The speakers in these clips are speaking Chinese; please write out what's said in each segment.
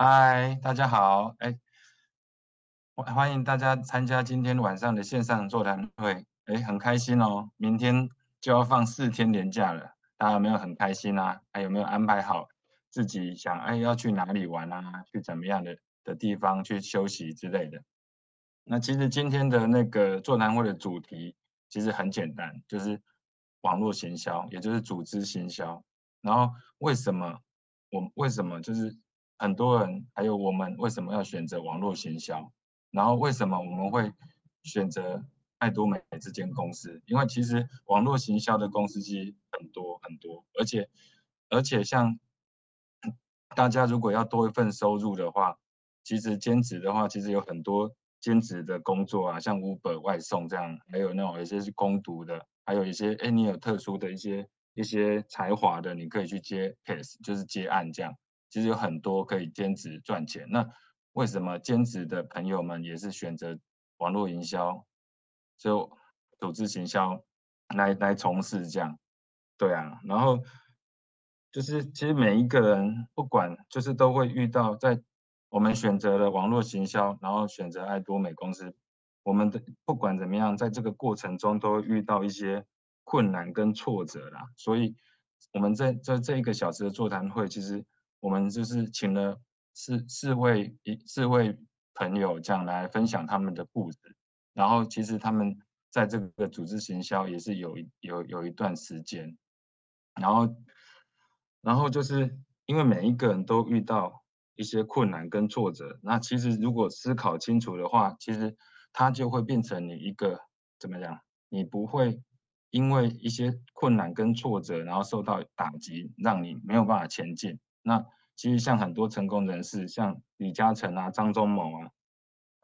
嗨，大家好，哎，欢欢迎大家参加今天晚上的线上座谈会，哎，很开心哦，明天就要放四天连假了，大家有没有很开心啊？还有没有安排好自己想哎要去哪里玩啊？去怎么样的的地方去休息之类的？那其实今天的那个座谈会的主题其实很简单，就是网络行销，也就是组织行销。然后为什么我为什么就是？很多人还有我们为什么要选择网络行销？然后为什么我们会选择爱多美这间公司？因为其实网络行销的公司其实很多很多，而且而且像大家如果要多一份收入的话，其实兼职的话，其实有很多兼职的工作啊，像 Uber 外送这样，还有那种有些是工读的，还有一些哎你有特殊的一些一些才华的，你可以去接 case，就是接案这样。其实有很多可以兼职赚钱。那为什么兼职的朋友们也是选择网络营销，就组织行销来来从事这样？对啊，然后就是其实每一个人不管就是都会遇到，在我们选择了网络行销，然后选择爱多美公司，我们的不管怎么样，在这个过程中都会遇到一些困难跟挫折啦。所以我们在在这一个小时的座谈会，其实。我们就是请了四四位一四位朋友这样来分享他们的故事，然后其实他们在这个组织行销也是有有有一段时间，然后然后就是因为每一个人都遇到一些困难跟挫折，那其实如果思考清楚的话，其实它就会变成你一个怎么样？你不会因为一些困难跟挫折，然后受到打击，让你没有办法前进。那其实像很多成功人士，像李嘉诚啊、张忠谋啊，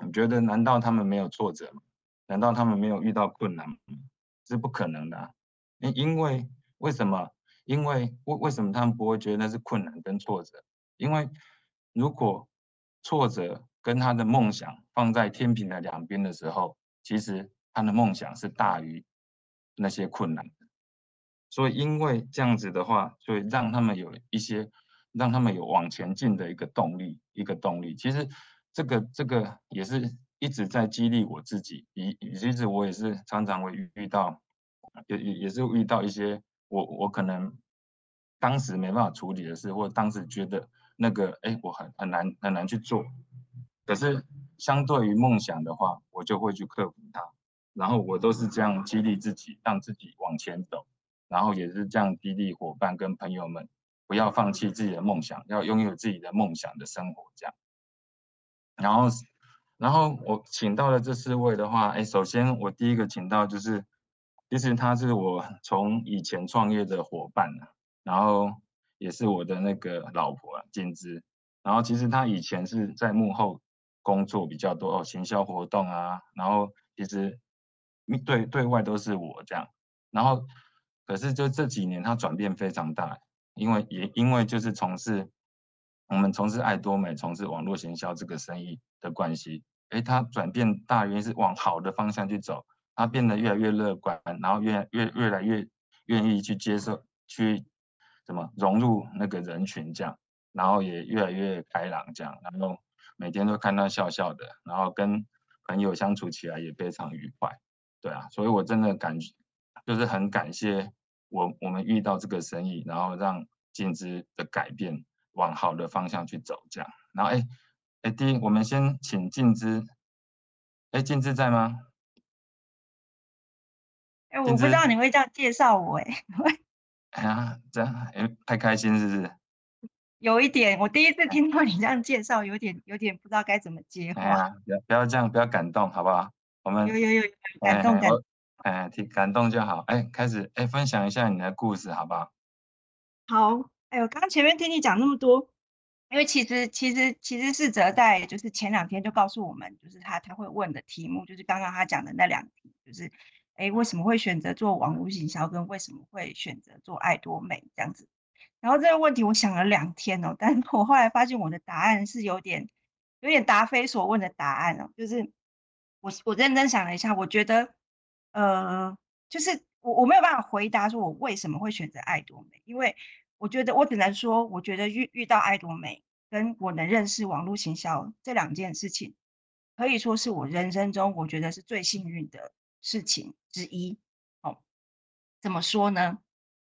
你觉得难道他们没有挫折吗？难道他们没有遇到困难吗？是不可能的啊。因因为为什么？因为为为什么他们不会觉得那是困难跟挫折？因为如果挫折跟他的梦想放在天平的两边的时候，其实他的梦想是大于那些困难的。所以因为这样子的话，所以让他们有一些。让他们有往前进的一个动力，一个动力。其实，这个这个也是一直在激励我自己。以其实我也是常常会遇到，也也也是遇到一些我我可能当时没办法处理的事，或当时觉得那个哎我很很难很难去做。可是相对于梦想的话，我就会去克服它。然后我都是这样激励自己，让自己往前走。然后也是这样激励伙伴跟朋友们。不要放弃自己的梦想，要拥有自己的梦想的生活，这样。然后，然后我请到了这四位的话，哎，首先我第一个请到就是，其实他是我从以前创业的伙伴，然后也是我的那个老婆啊金枝。然后其实他以前是在幕后工作比较多哦，行销活动啊，然后其实对对外都是我这样。然后，可是就这几年他转变非常大。因为也因为就是从事我们从事爱多美从事网络行销这个生意的关系，哎，他转变大约是往好的方向去走，他变得越来越乐观，然后越越越来越愿意去接受去什么融入那个人群这样，然后也越来越开朗这样，然后每天都看他笑笑的，然后跟朋友相处起来也非常愉快，对啊，所以我真的感觉就是很感谢。我我们遇到这个生意，然后让金枝的改变往好的方向去走，这样。然后哎哎，第一，我们先请金枝。哎，金枝在吗？哎，我不知道你会这样介绍我哎。哎呀，这样哎，太开心是不是？有一点，我第一次听到你这样介绍，有点有点不知道该怎么接话。哎呀，不要不要这样，不要感动，好不好？我们有有有感动感。哎，挺感动就好。哎，开始哎，分享一下你的故事，好不好？好。哎，我刚刚前面听你讲那么多，因为其实其实其实是哲在就是前两天就告诉我们，就是他他会问的题目，就是刚刚他讲的那两题，就是哎，为什么会选择做网络行销，跟为什么会选择做爱多美这样子。然后这个问题我想了两天哦，但我后来发现我的答案是有点有点答非所问的答案哦，就是我我认真想了一下，我觉得。呃，就是我我没有办法回答说我为什么会选择爱多美，因为我觉得我只能说，我觉得遇遇到爱多美跟我能认识网络行销这两件事情，可以说是我人生中我觉得是最幸运的事情之一。哦，怎么说呢？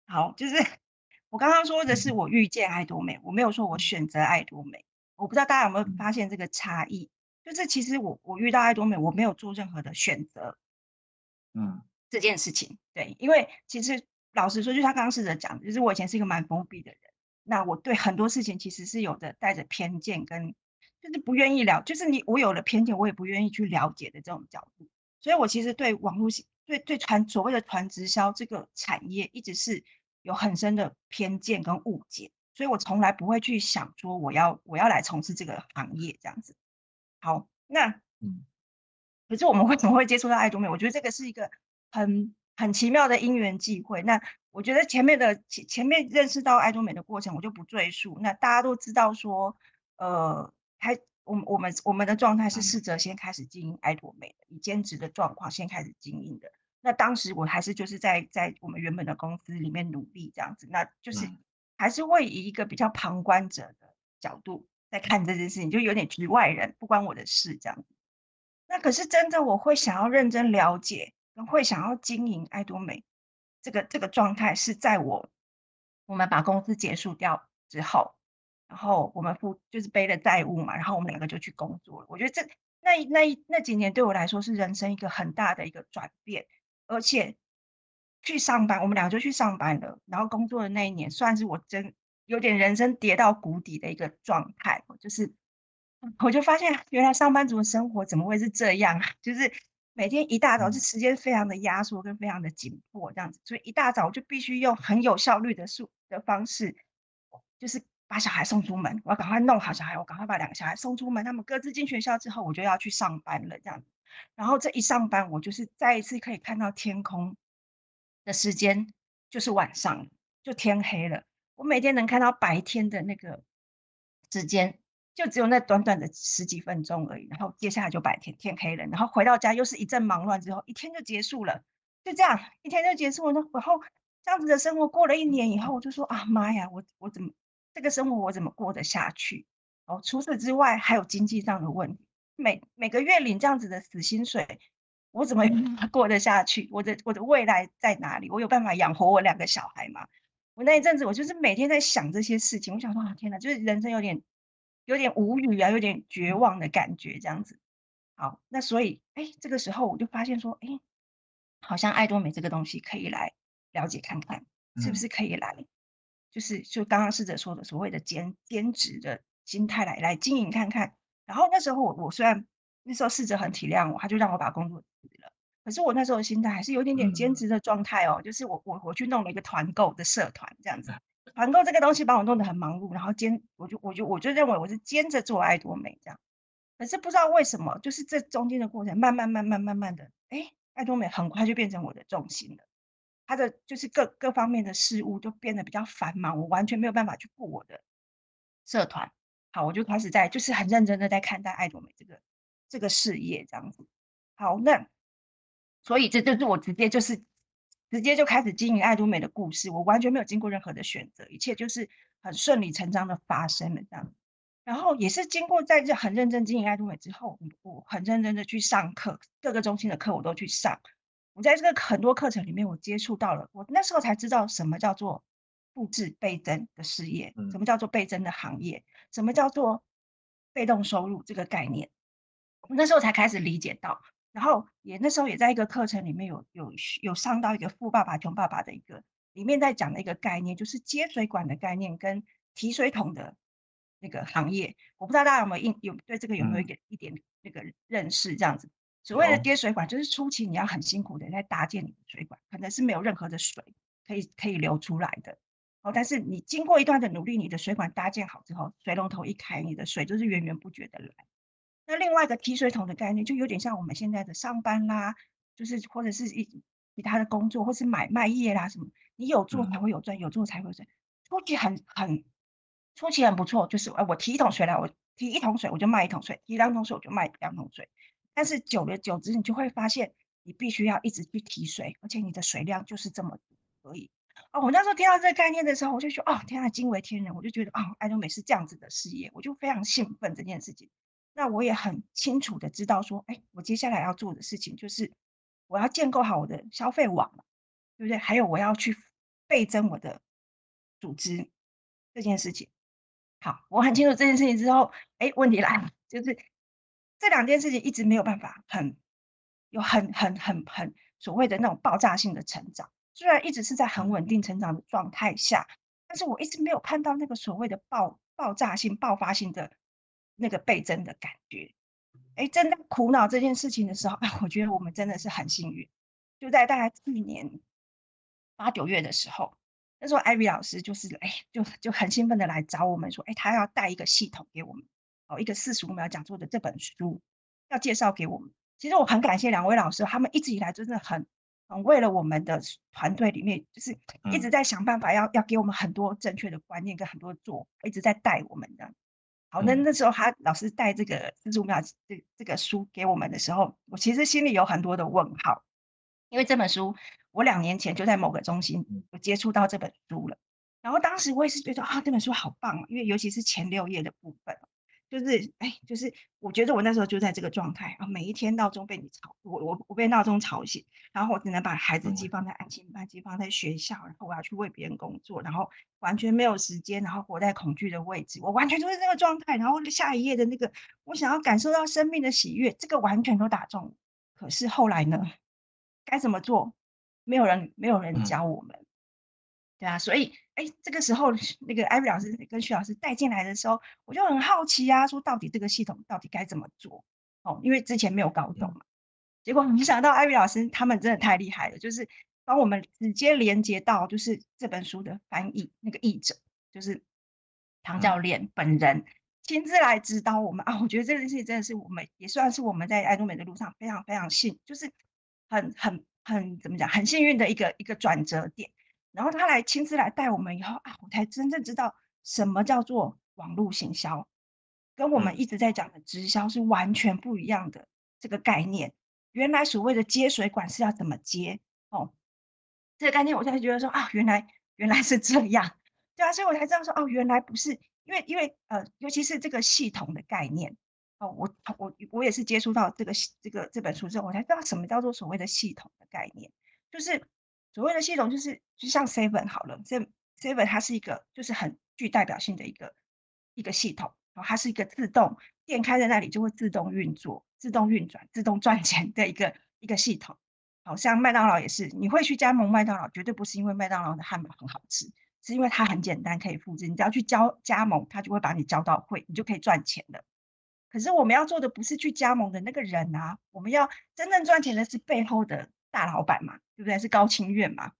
好，就是 我刚刚说的是我遇见爱多美，我没有说我选择爱多美。我不知道大家有没有发现这个差异，就是其实我我遇到爱多美，我没有做任何的选择。嗯，这件事情，对，因为其实老实说，就像刚刚试着讲，就是我以前是一个蛮封闭的人，那我对很多事情其实是有着带着偏见跟，就是不愿意了，就是你我有了偏见，我也不愿意去了解的这种角度，所以我其实对网络对对传所谓的传直销这个产业一直是有很深的偏见跟误解，所以我从来不会去想说我要我要来从事这个行业这样子。好，那嗯。可是我们为什么会接触到爱多美？我觉得这个是一个很很奇妙的因缘际会。那我觉得前面的前前面认识到爱多美的过程，我就不赘述。那大家都知道说，呃，还我们我们我们的状态是试着先开始经营爱多美的，以兼职的状况先开始经营的。那当时我还是就是在在我们原本的公司里面努力这样子，那就是还是会以一个比较旁观者的角度在看这件事情，就有点局外人，不关我的事这样子。那可是真的，我会想要认真了解，会想要经营爱多美，这个这个状态是在我我们把公司结束掉之后，然后我们负就是背了债务嘛，然后我们两个就去工作了。我觉得这那那那几年对我来说是人生一个很大的一个转变，而且去上班，我们两个就去上班了。然后工作的那一年，算是我真有点人生跌到谷底的一个状态，就是。我就发现，原来上班族的生活怎么会是这样啊？就是每天一大早，这时间非常的压缩跟非常的紧迫，这样子，所以一大早我就必须用很有效率的速的方式，就是把小孩送出门。我要赶快弄好小孩，我赶快把两个小孩送出门，他们各自进学校之后，我就要去上班了，这样子。然后这一上班，我就是再一次可以看到天空的时间，就是晚上，就天黑了。我每天能看到白天的那个时间。就只有那短短的十几分钟而已，然后接下来就白天天黑了，然后回到家又是一阵忙乱，之后一天就结束了，就这样一天就结束了。然后这样子的生活过了一年以后，我就说啊妈呀，我我怎么这个生活我怎么过得下去？哦，除此之外还有经济上的问题，每每个月领这样子的死薪水，我怎么过得下去？我的我的未来在哪里？我有办法养活我两个小孩吗？我那一阵子我就是每天在想这些事情，我想说啊天哪，就是人生有点。有点无语啊，有点绝望的感觉，这样子。好，那所以，哎，这个时候我就发现说，哎，好像爱多美这个东西可以来了解看看，是不是可以来，嗯、就是就刚刚试着说的所谓的兼兼职的心态来来经营看看。然后那时候我我虽然那时候试着很体谅我，他就让我把工作辞了，可是我那时候的心态还是有点点兼职的状态哦，嗯、就是我我我去弄了一个团购的社团这样子。团购这个东西把我弄得很忙碌，然后兼我就我就我就认为我是兼着做爱多美这样，可是不知道为什么，就是这中间的过程，慢慢慢慢慢慢的，哎，爱多美很快就变成我的重心了，它的就是各各方面的事物都变得比较繁忙，我完全没有办法去顾我的社团。好，我就开始在就是很认真的在看待爱多美这个这个事业这样子。好，那所以这就是我直接就是。直接就开始经营爱多美的故事，我完全没有经过任何的选择，一切就是很顺理成章的发生了这样。然后也是经过在这很认真经营爱多美之后，我很认真的去上课，各个中心的课我都去上。我在这个很多课程里面，我接触到了，我那时候才知道什么叫做复制倍增的事业，什么叫做倍增的行业，什么叫做被动收入这个概念，我那时候才开始理解到。然后也那时候也在一个课程里面有有有上到一个富爸爸穷爸爸的一个里面在讲的一个概念，就是接水管的概念跟提水桶的那个行业。我不知道大家有没有印有对这个有没有一点一点那个认识？这样子，所谓的接水管就是初期你要很辛苦的在搭建你的水管，可能是没有任何的水可以可以流出来的。哦，但是你经过一段的努力，你的水管搭建好之后，水龙头一开，你的水就是源源不绝的来。那另外一个提水桶的概念，就有点像我们现在的上班啦，就是或者是一其他的工作，或是买卖业啦什么，你有做才会有赚，有做才会有赚。初期很很初期很不错，就是哎，我提一桶水来，我提一桶水我就卖一桶水，提两桶水我就卖两桶水。但是久而久之，你就会发现，你必须要一直去提水，而且你的水量就是这么可以。哦，我那时候听到这个概念的时候，我就说哦，天啊，惊为天人！我就觉得哦，爱多美是这样子的事业，我就非常兴奋这件事情。那我也很清楚的知道说，哎，我接下来要做的事情就是我要建构好我的消费网，对不对？还有我要去倍增我的组织这件事情。好，我很清楚这件事情之后，哎，问题来了，就是这两件事情一直没有办法很有很很很很所谓的那种爆炸性的成长。虽然一直是在很稳定成长的状态下，但是我一直没有看到那个所谓的爆爆炸性、爆发性的那个倍增的感觉。哎，正在苦恼这件事情的时候，我觉得我们真的是很幸运。就在大概去年八九月的时候，那时候艾瑞老师就是哎，就就很兴奋的来找我们说，哎，他要带一个系统给我们，哦，一个四十五秒讲座的这本书要介绍给我们。其实我很感谢两位老师，他们一直以来真的很。很，为了我们的团队里面，就是一直在想办法要，嗯、要给我们很多正确的观念跟很多做，一直在带我们的。好，那那时候他老师带这个四十五秒这这个书给我们的时候，我其实心里有很多的问号，因为这本书我两年前就在某个中心有接触到这本书了，然后当时我也是觉得啊，这本书好棒，因为尤其是前六页的部分。就是哎，就是我觉得我那时候就在这个状态啊，每一天闹钟被你吵，我我我被闹钟吵醒，然后我只能把孩子寄放在安亲班，寄放在学校，然后我要去为别人工作，然后完全没有时间，然后活在恐惧的位置，我完全就是这个状态。然后下一页的那个，我想要感受到生命的喜悦，这个完全都打中。可是后来呢，该怎么做？没有人，没有人教我们。对啊，所以哎，这个时候那个艾瑞老师跟徐老师带进来的时候，我就很好奇啊，说到底这个系统到底该怎么做？哦，因为之前没有搞懂嘛。结果没想到艾瑞老师他们真的太厉害了，就是帮我们直接连接到就是这本书的翻译那个译者，就是唐教练本人亲自来指导我们啊。我觉得这件事情真的是我们也算是我们在爱多美的路上非常非常幸，就是很很很怎么讲，很幸运的一个一个转折点。然后他来亲自来带我们以后啊，我才真正知道什么叫做网络行销，跟我们一直在讲的直销是完全不一样的这个概念。原来所谓的接水管是要怎么接哦？这个概念我才觉得说啊，原来原来是这样，对啊，所以我才知道说哦，原来不是因为因为呃，尤其是这个系统的概念哦，我我我也是接触到这个这个这本书之后，我才知道什么叫做所谓的系统的概念，就是。所谓的系统就是，就像 Seven 好了，Seven 它是一个就是很具代表性的一个一个系统，然后它是一个自动店开在那里就会自动运作、自动运转、自动赚钱的一个一个系统。好像麦当劳也是，你会去加盟麦当劳，绝对不是因为麦当劳的汉堡很好吃，是因为它很简单可以复制，你只要去交加盟，它就会把你交到会，你就可以赚钱了。可是我们要做的不是去加盟的那个人啊，我们要真正赚钱的是背后的。大老板嘛，对不对？是高清院嘛？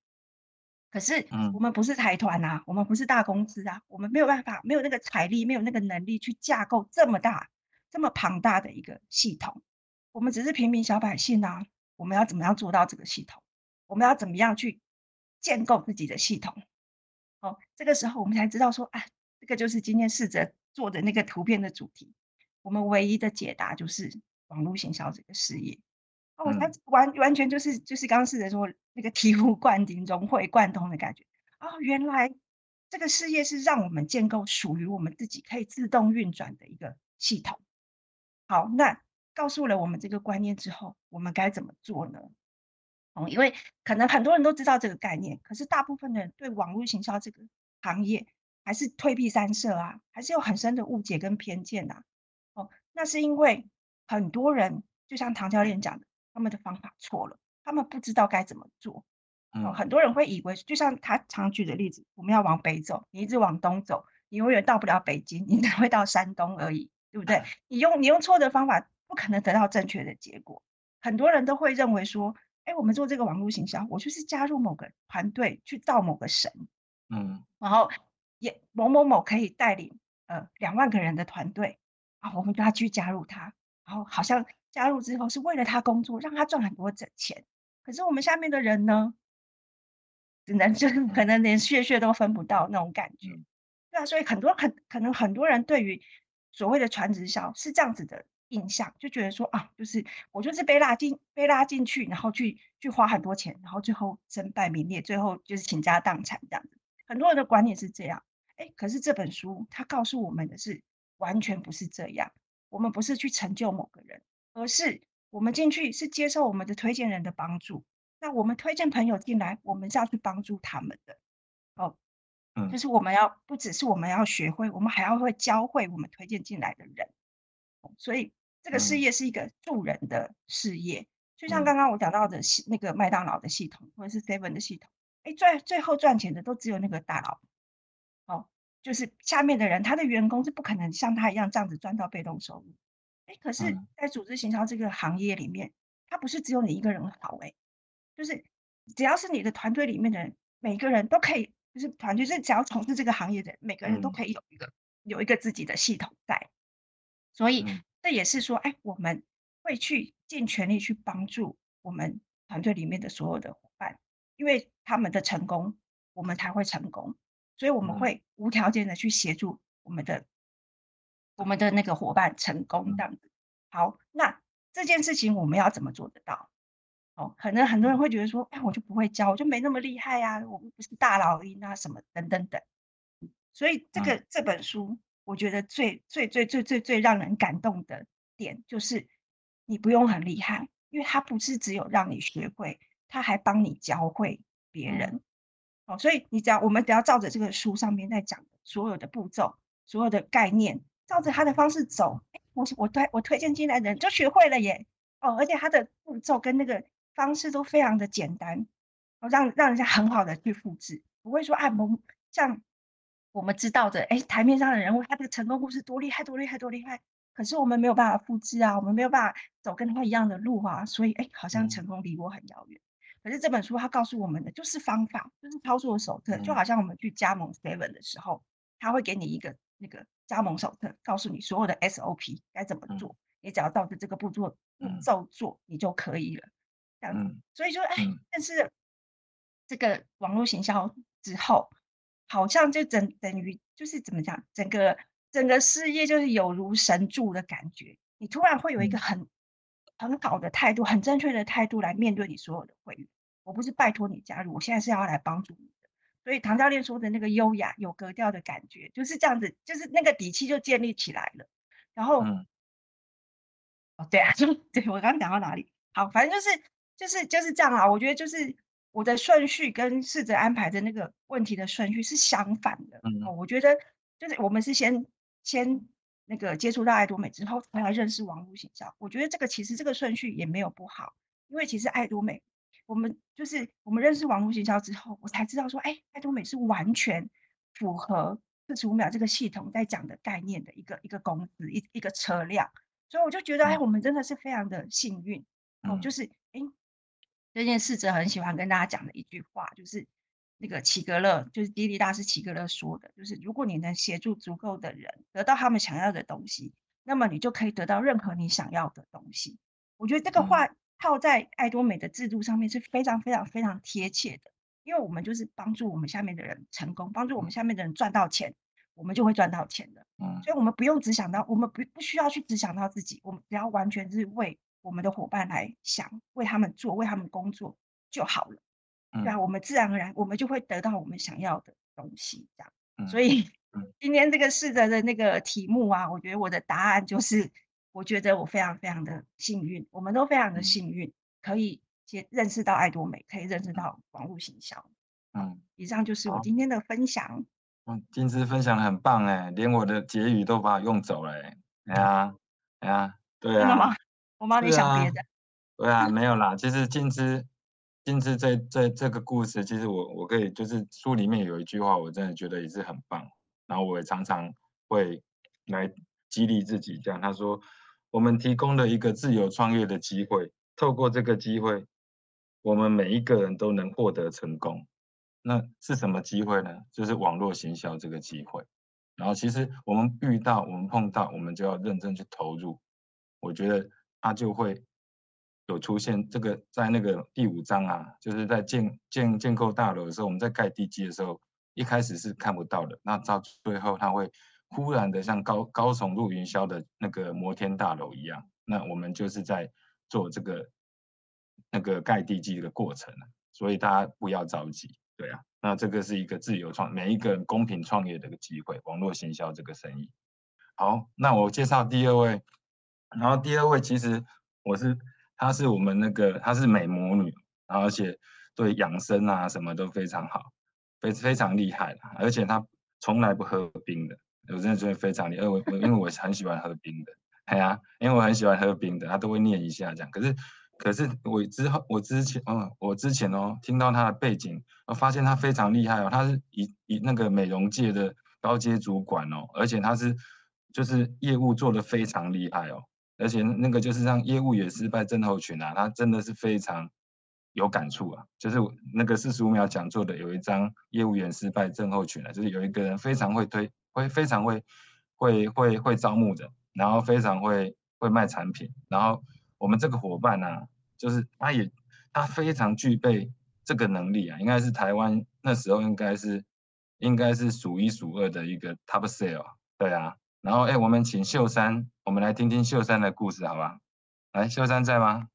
可是我们不是财团啊，我们不是大公司啊，我们没有办法，没有那个财力，没有那个能力去架构这么大、这么庞大的一个系统。我们只是平民小百姓啊，我们要怎么样做到这个系统？我们要怎么样去建构自己的系统？哦，这个时候我们才知道说，啊，这个就是今天试着做的那个图片的主题。我们唯一的解答就是网络行销这个事业。哦，他完完全就是就是刚刚试着说那个醍醐灌顶、融会贯通的感觉。哦，原来这个事业是让我们建构属于我们自己可以自动运转的一个系统。好，那告诉了我们这个观念之后，我们该怎么做呢？哦，因为可能很多人都知道这个概念，可是大部分的人对网络行销这个行业还是退避三舍啊，还是有很深的误解跟偏见呐。哦，那是因为很多人就像唐教练讲的。他们的方法错了，他们不知道该怎么做。嗯，很多人会以为，就像他常举的例子，我们要往北走，你一直往东走，你永远到不了北京，你只 会到山东而已，对不对？你用你用错的方法，不可能得到正确的结果。很多人都会认为说，哎，我们做这个网络行销，我就是加入某个团队去造某个神，嗯，然后也某某某可以带领呃两万个人的团队，啊，我们就要去加入他，然后好像。加入之后是为了他工作，让他赚很多的钱。可是我们下面的人呢，只能 就是可能连血血都分不到那种感觉，对啊。所以很多很可能很多人对于所谓的传直销是这样子的印象，就觉得说啊，就是我就是被拉进被拉进去，然后去去花很多钱，然后最后身败名裂，最后就是倾家荡产这样子。很多人的观念是这样，哎，可是这本书它告诉我们的是完全不是这样。我们不是去成就某个人，而是我们进去是接受我们的推荐人的帮助。那我们推荐朋友进来，我们是要去帮助他们的。哦，嗯，就是我们要不只是我们要学会，我们还要会教会我们推荐进来的人。所以这个事业是一个助人的事业，嗯、就像刚刚我讲到的系那个麦当劳的系统，或者是 Seven 的系统，哎，最最后赚钱的都只有那个大佬，哦，就是下面的人，他的员工是不可能像他一样这样子赚到被动收入。哎，可是，在组织行销这个行业里面，它不是只有你一个人好，哎，就是只要是你的团队里面的人，每个人都可以，就是团队是只要从事这个行业的人，每个人都可以有一个有一个自己的系统在。所以这也是说，哎，我们会去尽全力去帮助我们团队里面的所有的伙伴，因为他们的成功，我们才会成功。所以我们会无条件的去协助我们的我们的那个伙伴成功这样子。好，那这件事情我们要怎么做得到？哦，可能很多人会觉得说，哎，我就不会教，我就没那么厉害呀，我们不是大老鹰啊，什么等等等。所以这个这本书。我觉得最最最最最最让人感动的点就是，你不用很厉害，因为它不是只有让你学会，它还帮你教会别人。哦，所以你只要我们只要照着这个书上面在讲的所有的步骤、所有的概念，照着他的方式走，我我推我推荐进来的人就学会了耶。哦，而且他的步骤跟那个方式都非常的简单，哦，让让人家很好的去复制，不会说哎，我们像。我们知道的，哎，台面上的人物，他的成功故事多厉害，多厉害，多厉害。可是我们没有办法复制啊，我们没有办法走跟他一样的路啊，所以，哎，好像成功离我很遥远。嗯、可是这本书它告诉我们的就是方法，就是操作手册，嗯、就好像我们去加盟 Seven 的时候，他会给你一个那个加盟手册，告诉你所有的 SOP 该怎么做，嗯、你只要照着这个步骤步骤做，你就可以了。这样子，嗯、所以说，哎，但是这个网络行销之后。好像就等等于就是怎么讲，整个整个事业就是有如神助的感觉。你突然会有一个很很好的态度，很正确的态度来面对你所有的会员。我不是拜托你加入，我现在是要来帮助你的。所以唐教练说的那个优雅有格调的感觉，就是这样子，就是那个底气就建立起来了。然后，嗯、哦，对啊，就 对我刚刚讲到哪里？好，反正就是就是就是这样啊。我觉得就是。我的顺序跟试着安排的那个问题的顺序是相反的。嗯，我觉得就是我们是先先那个接触到爱多美之后，才来认识网络形象。我觉得这个其实这个顺序也没有不好，因为其实爱多美，我们就是我们认识网络行销之后，我才知道说，哎，爱多美是完全符合四十五秒这个系统在讲的概念的一个一个公司一一个车辆。所以我就觉得，哎，我们真的是非常的幸运。哦，就是哎。这件事者很喜欢跟大家讲的一句话，就是那个齐格勒，就是滴滴大师齐格勒说的，就是如果你能协助足够的人得到他们想要的东西，那么你就可以得到任何你想要的东西。我觉得这个话套在爱多美的制度上面是非常非常非常贴切的，因为我们就是帮助我们下面的人成功，帮助我们下面的人赚到钱，我们就会赚到钱的。嗯，所以我们不用只想到，我们不不需要去只想到自己，我们只要完全是为。我们的伙伴来想，为他们做，为他们工作就好了。嗯、对啊，我们自然而然，我们就会得到我们想要的东西。这样，嗯、所以、嗯、今天这个试着的那个题目啊，我觉得我的答案就是，我觉得我非常非常的幸运，我们都非常的幸运，嗯、可以接认识到爱多美，可以认识到网络行销。嗯，以上就是我今天的分享。嗯，金枝分享的很棒哎，连我的结语都把我用走了哎。哎 呀，哎呀，对啊。我帮你想别的，对啊，没有啦。其实金枝，金枝这这这个故事，其实我我可以就是书里面有一句话，我真的觉得也是很棒。然后我也常常会来激励自己，这样他说，我们提供了一个自由创业的机会，透过这个机会，我们每一个人都能获得成功。那是什么机会呢？就是网络行销这个机会。然后其实我们遇到，我们碰到，我们就要认真去投入。我觉得。它就会有出现这个，在那个第五章啊，就是在建建建构大楼的时候，我们在盖地基的时候，一开始是看不到的，那到最后它会忽然的像高高耸入云霄的那个摩天大楼一样。那我们就是在做这个那个盖地基的过程，所以大家不要着急，对啊。那这个是一个自由创，每一个人公平创业的一个机会，网络行销这个生意。好，那我介绍第二位，然后第二位其实我是，她是我们那个她是美魔女，然后而且对养生啊什么都非常好，非非常厉害，而且她从来不喝冰的，我真的觉得非常厉害，我我因为我很喜欢喝冰的。哎呀，因为我很喜欢喝冰的，他都会念一下这样。可是，可是我之后，我之前，嗯，我之前哦，听到他的背景，我发现他非常厉害哦，他是一一那个美容界的高阶主管哦，而且他是就是业务做得非常厉害哦，而且那个就是让业务员失败症候群啊，他真的是非常有感触啊。就是那个四十五秒讲座的有一张业务员失败症候群啊，就是有一个人非常会推，会非常会会会会招募的。然后非常会会卖产品，然后我们这个伙伴呢、啊，就是他也他非常具备这个能力啊，应该是台湾那时候应该是应该是数一数二的一个 top sale，对啊。然后哎，我们请秀山，我们来听听秀山的故事，好吧？来，秀山在吗？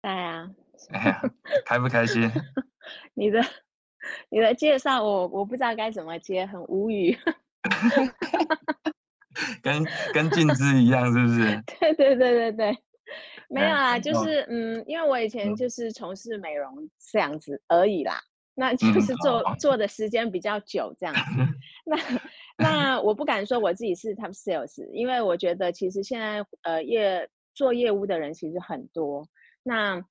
在啊。哎呀，开不开心？你的你的介绍我我不知道该怎么接，很无语。跟跟静之一样，是不是？对对对对对，没有啊，就是嗯，因为我以前就是从事美容这样子而已啦，那就是做、嗯、做的时间比较久这样子。那那我不敢说我自己是 top sales，因为我觉得其实现在呃业做业务的人其实很多，那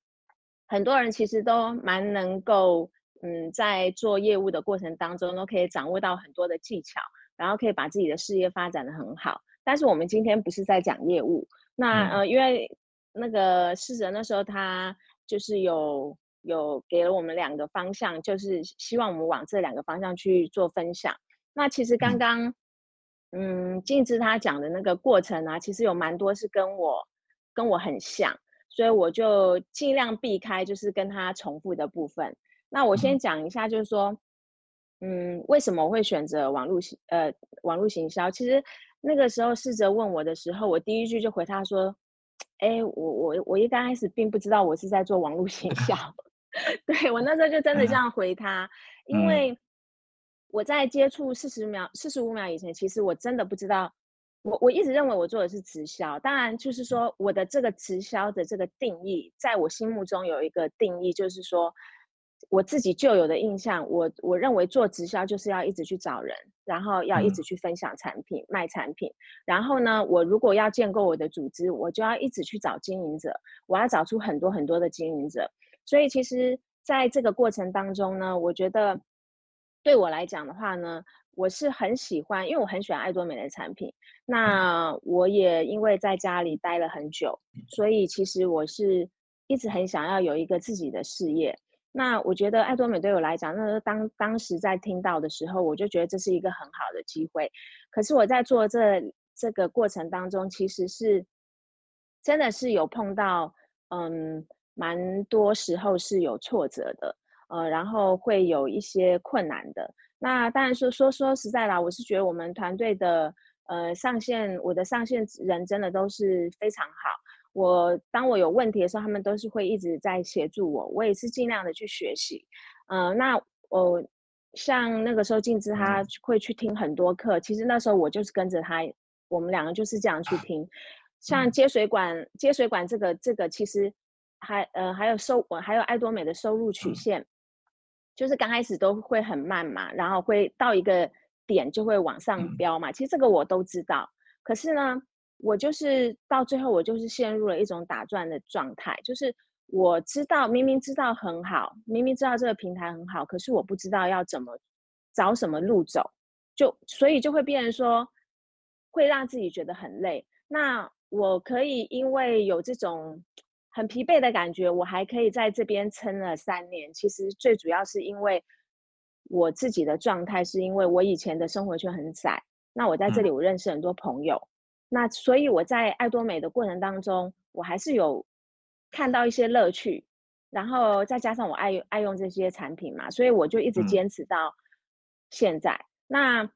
很多人其实都蛮能够嗯，在做业务的过程当中都可以掌握到很多的技巧。然后可以把自己的事业发展的很好，但是我们今天不是在讲业务，那呃，因为那个世哲那时候他就是有有给了我们两个方向，就是希望我们往这两个方向去做分享。那其实刚刚嗯，静之他讲的那个过程啊，其实有蛮多是跟我跟我很像，所以我就尽量避开就是跟他重复的部分。那我先讲一下，就是说。嗯，为什么我会选择网络行呃网络行销？其实那个时候试着问我的时候，我第一句就回他说：“哎，我我我一刚开始并不知道我是在做网络行销。”对，我那时候就真的这样回他，因为我在接触四十秒四十五秒以前，其实我真的不知道，我我一直认为我做的是直销。当然，就是说我的这个直销的这个定义，在我心目中有一个定义，就是说。我自己旧有的印象，我我认为做直销就是要一直去找人，然后要一直去分享产品、嗯、卖产品。然后呢，我如果要建构我的组织，我就要一直去找经营者，我要找出很多很多的经营者。所以其实在这个过程当中呢，我觉得对我来讲的话呢，我是很喜欢，因为我很喜欢爱多美的产品。那我也因为在家里待了很久，所以其实我是一直很想要有一个自己的事业。那我觉得爱多美对我来讲，那当当时在听到的时候，我就觉得这是一个很好的机会。可是我在做这这个过程当中，其实是真的是有碰到，嗯，蛮多时候是有挫折的，呃，然后会有一些困难的。那当然说说说实在啦，我是觉得我们团队的呃上线，我的上线人真的都是非常好。我当我有问题的时候，他们都是会一直在协助我，我也是尽量的去学习。嗯、呃，那我像那个时候静之他会去听很多课，其实那时候我就是跟着他，我们两个就是这样去听。像接水管，接水管这个这个其实还呃还有收还有爱多美的收入曲线，就是刚开始都会很慢嘛，然后会到一个点就会往上飙嘛。其实这个我都知道，可是呢。我就是到最后，我就是陷入了一种打转的状态。就是我知道，明明知道很好，明明知道这个平台很好，可是我不知道要怎么找什么路走，就所以就会变成说，会让自己觉得很累。那我可以因为有这种很疲惫的感觉，我还可以在这边撑了三年。其实最主要是因为我自己的状态，是因为我以前的生活圈很窄。那我在这里，我认识很多朋友。嗯那所以我在爱多美的过程当中，我还是有看到一些乐趣，然后再加上我爱爱用这些产品嘛，所以我就一直坚持到现在。嗯、那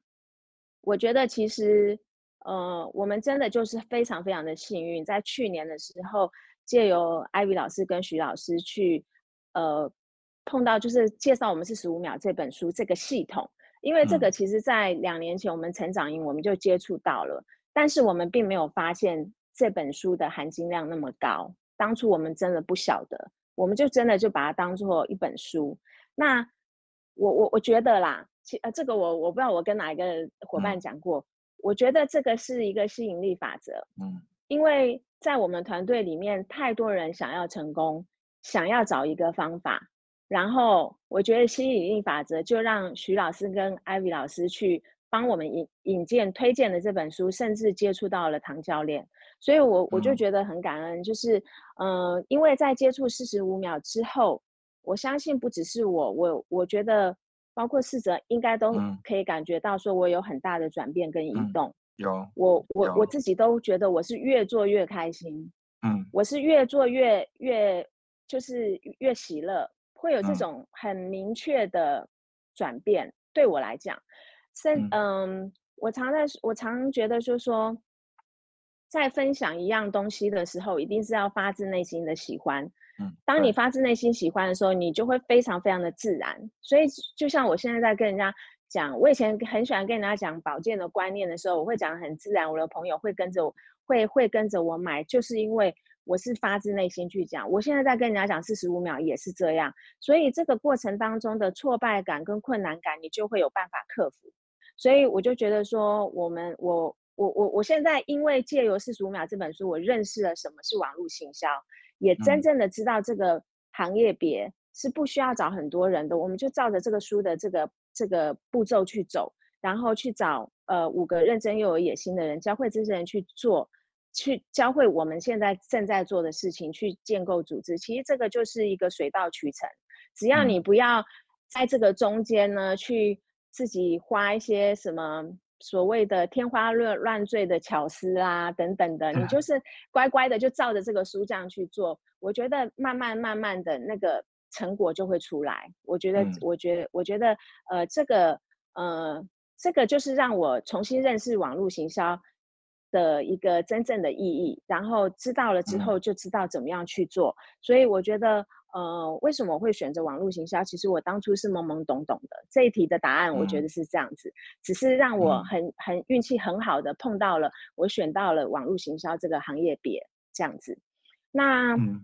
我觉得其实呃，我们真的就是非常非常的幸运，在去年的时候，借由 Ivy 老师跟徐老师去，呃，碰到就是介绍我们四十五秒这本书这个系统，因为这个其实在两年前我们成长营我们就接触到了，但是我们并没有发现这本书的含金量那么高。当初我们真的不晓得，我们就真的就把它当做一本书。那我我我觉得啦，其呃这个我我不知道我跟哪一个伙伴讲过。嗯我觉得这个是一个吸引力法则，嗯，因为在我们团队里面，太多人想要成功，想要找一个方法，然后我觉得吸引力法则就让徐老师跟 Ivy 老师去帮我们引引荐推荐的这本书，甚至接触到了唐教练，所以我我就觉得很感恩，就是嗯、呃，因为在接触四十五秒之后，我相信不只是我，我我觉得。包括四则应该都可以感觉到，说我有很大的转变跟移动。嗯、有，我我我自己都觉得我是越做越开心。嗯，我是越做越越就是越喜乐，会有这种很明确的转变。嗯、对我来讲，甚嗯，我常在我常觉得就是说，在分享一样东西的时候，一定是要发自内心的喜欢。当你发自内心喜欢的时候，你就会非常非常的自然。所以，就像我现在在跟人家讲，我以前很喜欢跟人家讲保健的观念的时候，我会讲很自然。我的朋友会跟着我，会会跟着我买，就是因为我是发自内心去讲。我现在在跟人家讲四十五秒也是这样。所以，这个过程当中的挫败感跟困难感，你就会有办法克服。所以，我就觉得说，我们我我我我现在因为借由四十五秒这本书，我认识了什么是网络行销。也真正的知道这个行业别是不需要找很多人的，我们就照着这个书的这个这个步骤去走，然后去找呃五个认真又有野心的人，教会这些人去做，去教会我们现在正在做的事情，去建构组织。其实这个就是一个水到渠成，只要你不要在这个中间呢，去自己花一些什么。所谓的天花乱乱坠的巧思啊，等等的，你就 是乖乖的就照着这个书这样去做，我觉得慢慢慢慢的那个成果就会出来。我觉得，嗯、我觉得，我觉得，呃，这个，呃，这个就是让我重新认识网络行销的一个真正的意义，然后知道了之后就知道怎么样去做。嗯、所以我觉得。呃，为什么我会选择网络行销？其实我当初是懵懵懂懂的。这一题的答案，我觉得是这样子，嗯、只是让我很很运气很好的碰到了，我选到了网络行销这个行业别这样子。那、嗯、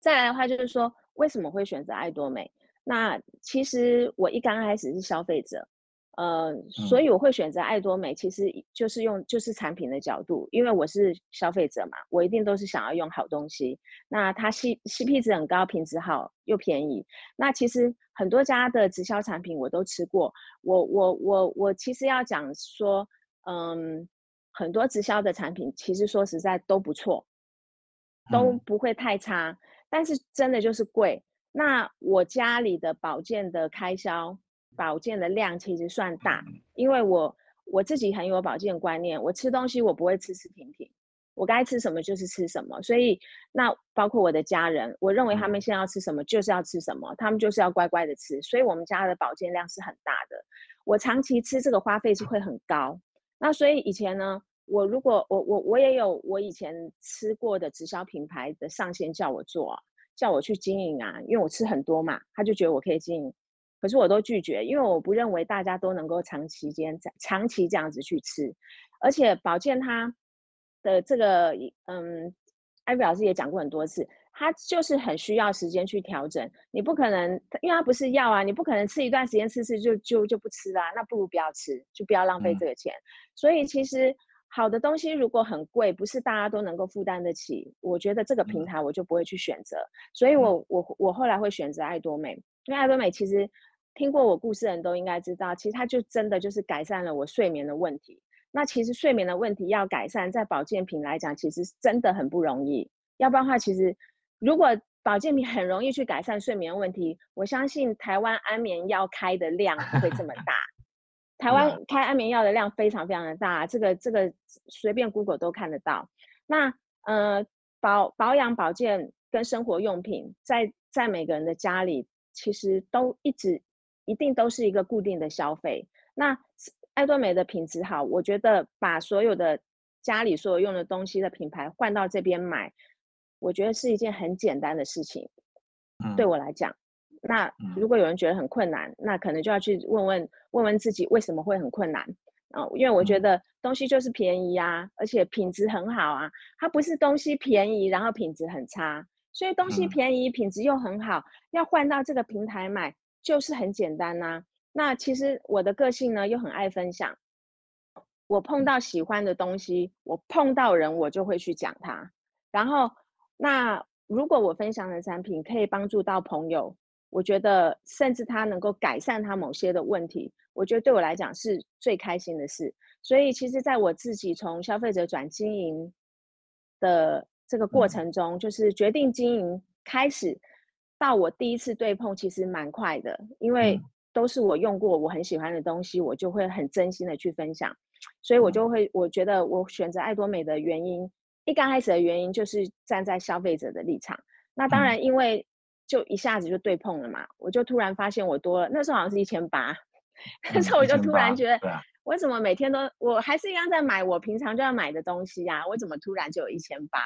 再来的话，就是说为什么会选择爱多美？那其实我一刚开始是消费者。呃，所以我会选择爱多美，其实就是用就是产品的角度，因为我是消费者嘛，我一定都是想要用好东西。那它 C CP 值很高，品质好又便宜。那其实很多家的直销产品我都吃过，我我我我其实要讲说，嗯，很多直销的产品其实说实在都不错，都不会太差，嗯、但是真的就是贵。那我家里的保健的开销。保健的量其实算大，因为我我自己很有保健观念，我吃东西我不会吃吃停停，我该吃什么就是吃什么，所以那包括我的家人，我认为他们现在要吃什么就是要吃什么，他们就是要乖乖的吃，所以我们家的保健量是很大的。我长期吃这个花费是会很高，那所以以前呢，我如果我我我也有我以前吃过的直销品牌的上线叫我做，叫我去经营啊，因为我吃很多嘛，他就觉得我可以经营。可是我都拒绝，因为我不认为大家都能够长期间在长期这样子去吃，而且保健它的这个，嗯，艾比老师也讲过很多次，它就是很需要时间去调整。你不可能，因为它不是药啊，你不可能吃一段时间吃吃就就就不吃啦，那不如不要吃，就不要浪费这个钱。嗯、所以其实好的东西如果很贵，不是大家都能够负担得起，我觉得这个平台我就不会去选择。所以我我我后来会选择爱多美，因为爱多美其实。听过我故事的人都应该知道，其实它就真的就是改善了我睡眠的问题。那其实睡眠的问题要改善，在保健品来讲，其实真的很不容易。要不然的话，其实如果保健品很容易去改善睡眠问题，我相信台湾安眠药开的量不会这么大。台湾开安眠药的量非常非常的大，这个这个随便 Google 都看得到。那呃保保养保健跟生活用品，在在每个人的家里，其实都一直。一定都是一个固定的消费。那爱多美的品质好，我觉得把所有的家里所有用的东西的品牌换到这边买，我觉得是一件很简单的事情。嗯，对我来讲，那如果有人觉得很困难，那可能就要去问问问问自己为什么会很困难啊？呃，因为我觉得东西就是便宜啊，而且品质很好啊，它不是东西便宜然后品质很差，所以东西便宜品质又很好，要换到这个平台买就是很简单呐，啊。那其实我的个性呢，又很爱分享。我碰到喜欢的东西，我碰到人，我就会去讲它。然后，那如果我分享的产品可以帮助到朋友，我觉得甚至他能够改善他某些的问题，我觉得对我来讲是最开心的事。所以，其实在我自己从消费者转经营的这个过程中，就是决定经营开始到我第一次对碰，其实蛮快的，因为。都是我用过我很喜欢的东西，我就会很真心的去分享，所以我就会我觉得我选择爱多美的原因，一刚开始的原因就是站在消费者的立场。那当然，因为就一下子就对碰了嘛，我就突然发现我多了，那时候好像是一千八，那时候我就突然觉得，我怎么每天都我还是一样在买我平常就要买的东西呀？我怎么突然就有一千八？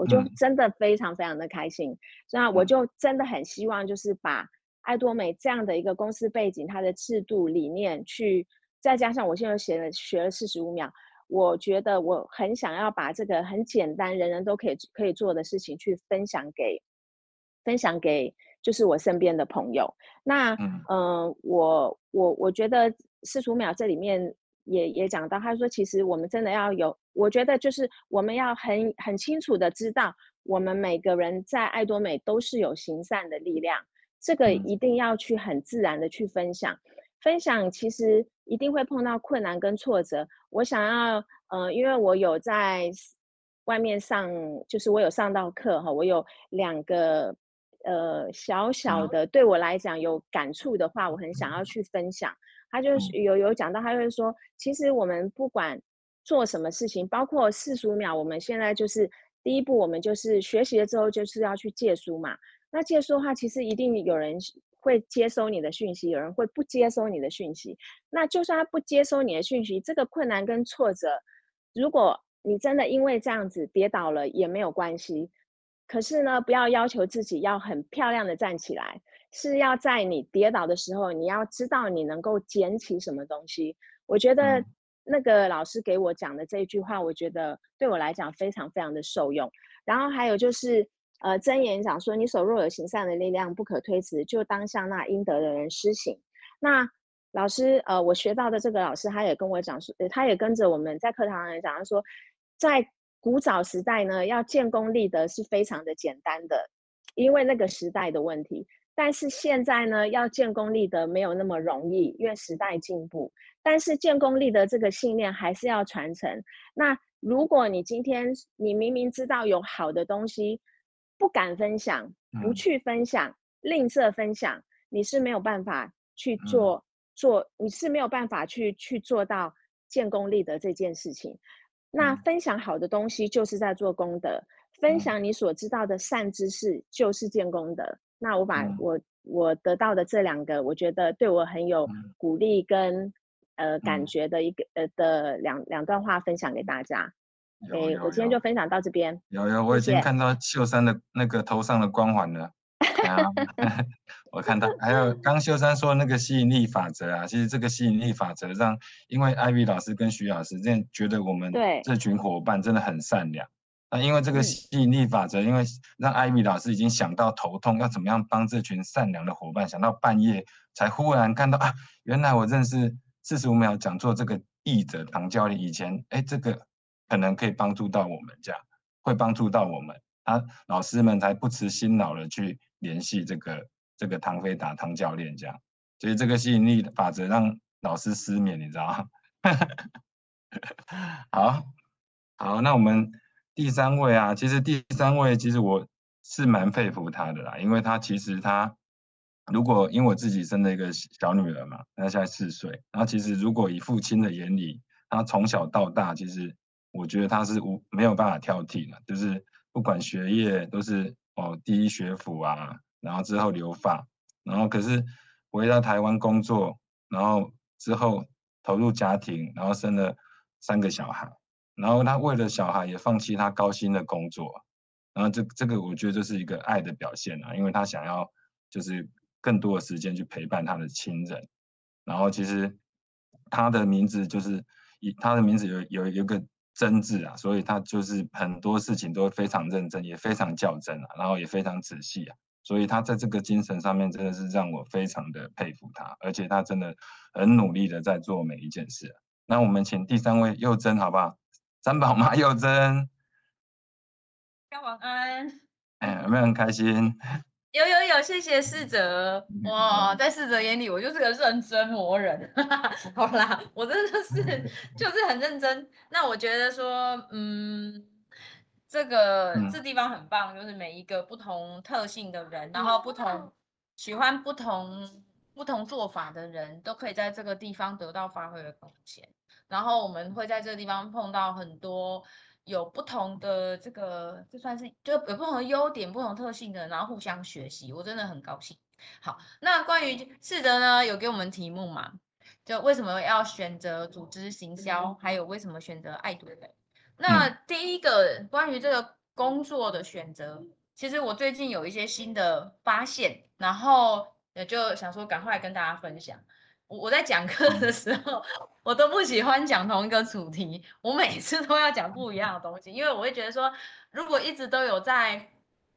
我就真的非常非常的开心，那我就真的很希望就是把。爱多美这样的一个公司背景，它的制度理念，去再加上我现在写了学了四十五秒，我觉得我很想要把这个很简单，人人都可以可以做的事情，去分享给分享给就是我身边的朋友。那嗯、呃，我我我觉得四十五秒这里面也也讲到，他说其实我们真的要有，我觉得就是我们要很很清楚的知道，我们每个人在爱多美都是有行善的力量。这个一定要去很自然的去分享，分享其实一定会碰到困难跟挫折。我想要，呃，因为我有在外面上，就是我有上到课哈，我有两个呃小小的对我来讲有感触的话，我很想要去分享。他就是有有讲到，他就是说，其实我们不管做什么事情，包括四十五秒，我们现在就是第一步，我们就是学习了之后就是要去借书嘛。那借书的话，其实一定有人会接收你的讯息，有人会不接收你的讯息。那就算他不接收你的讯息，这个困难跟挫折，如果你真的因为这样子跌倒了也没有关系。可是呢，不要要求自己要很漂亮的站起来，是要在你跌倒的时候，你要知道你能够捡起什么东西。我觉得那个老师给我讲的这一句话，我觉得对我来讲非常非常的受用。然后还有就是。呃，箴言讲说，你手若有行善的力量，不可推辞，就当向那应得的人施行。那老师，呃，我学到的这个老师，他也跟我讲说，他也跟着我们在课堂上讲，他说，在古早时代呢，要建功立德是非常的简单的，因为那个时代的问题。但是现在呢，要建功立德没有那么容易，因为时代进步。但是建功立德这个信念还是要传承。那如果你今天你明明知道有好的东西，不敢分享，不去分享，嗯、吝啬分享，你是没有办法去做、嗯、做，你是没有办法去去做到建功立德这件事情。那分享好的东西就是在做功德，嗯、分享你所知道的善知识就是建功德。嗯、那我把我我得到的这两个，我觉得对我很有鼓励跟、嗯、呃感觉的一个呃的两两段话分享给大家。哎，我今天就分享到这边。有有，我已经看到秀山的那个头上的光环了。啊、我看到，还有刚秀山说那个吸引力法则啊，其实这个吸引力法则让，因为 Ivy 老师跟徐老师这样觉得我们这群伙伴真的很善良。那因为这个吸引力法则，因为让 Ivy 老师已经想到头痛，要怎么样帮这群善良的伙伴，想到半夜才忽然看到啊，原来我认识四十五秒讲座这个译者唐教练以前，哎，这个。可能可以帮助到我们，这样会帮助到我们，啊，老师们才不辞辛劳的去联系这个这个唐飞达唐教练，这样，所以这个吸引力法则让老师失眠，你知道吗？好，好，那我们第三位啊，其实第三位其实我是蛮佩服他的啦，因为他其实他如果因为我自己生了一个小女儿嘛，她现在四岁，然后其实如果以父亲的眼里，他从小到大其实。我觉得他是无没有办法挑剔的，就是不管学业都是哦第一学府啊，然后之后留法，然后可是回到台湾工作，然后之后投入家庭，然后生了三个小孩，然后他为了小孩也放弃他高薪的工作，然后这这个我觉得就是一个爱的表现啊，因为他想要就是更多的时间去陪伴他的亲人，然后其实他的名字就是以他的名字有有有个真字啊，所以他就是很多事情都非常认真，也非常较真啊，然后也非常仔细啊。所以他在这个精神上面真的是让我非常的佩服他，而且他真的很努力的在做每一件事。那我们请第三位佑珍好不好？三宝妈佑珍，大家晚安。哎，有没有很开心？有有有，谢谢世哲。哇，在世哲眼里，我就是个认真磨人。好啦，我真的是 就是很认真。那我觉得说，嗯。这个、嗯、这地方很棒，就是每一个不同特性的人，然后不同喜欢不同不同做法的人，都可以在这个地方得到发挥的空间。然后我们会在这个地方碰到很多有不同的这个，就算是就有不同的优点、不同特性的人，然后互相学习，我真的很高兴。好，那关于是的呢，有给我们题目嘛？就为什么要选择组织行销，还有为什么选择爱多美？那第一个关于这个工作的选择，其实我最近有一些新的发现，然后也就想说赶快跟大家分享。我我在讲课的时候，我都不喜欢讲同一个主题，我每次都要讲不一样的东西，因为我会觉得说，如果一直都有在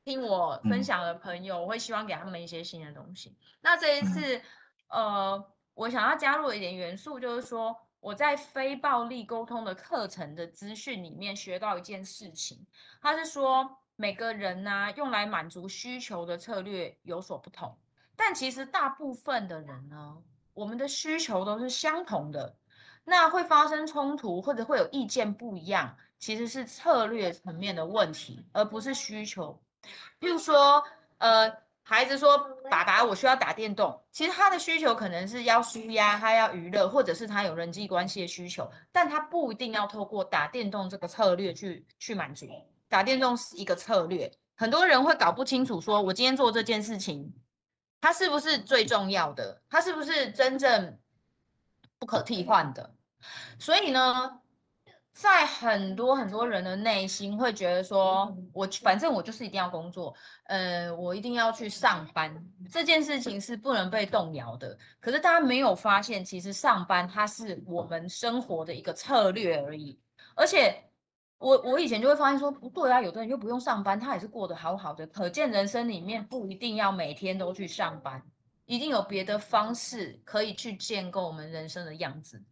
听我分享的朋友，我会希望给他们一些新的东西。那这一次，呃，我想要加入一点元素，就是说。我在非暴力沟通的课程的资讯里面学到一件事情，他是说每个人呢、用来满足需求的策略有所不同，但其实大部分的人呢，我们的需求都是相同的，那会发生冲突或者会有意见不一样，其实是策略层面的问题，而不是需求。比如说，呃。孩子说：“爸爸，我需要打电动。其实他的需求可能是要舒压，他要娱乐，或者是他有人际关系的需求，但他不一定要透过打电动这个策略去去满足。打电动是一个策略，很多人会搞不清楚，说我今天做这件事情，它是不是最重要的？它是不是真正不可替换的？所以呢？”在很多很多人的内心会觉得说，我反正我就是一定要工作，呃，我一定要去上班，这件事情是不能被动摇的。可是大家没有发现，其实上班它是我们生活的一个策略而已。而且我我以前就会发现说，不对啊，有的人又不用上班，他也是过得好好的。可见人生里面不一定要每天都去上班，一定有别的方式可以去建构我们人生的样子。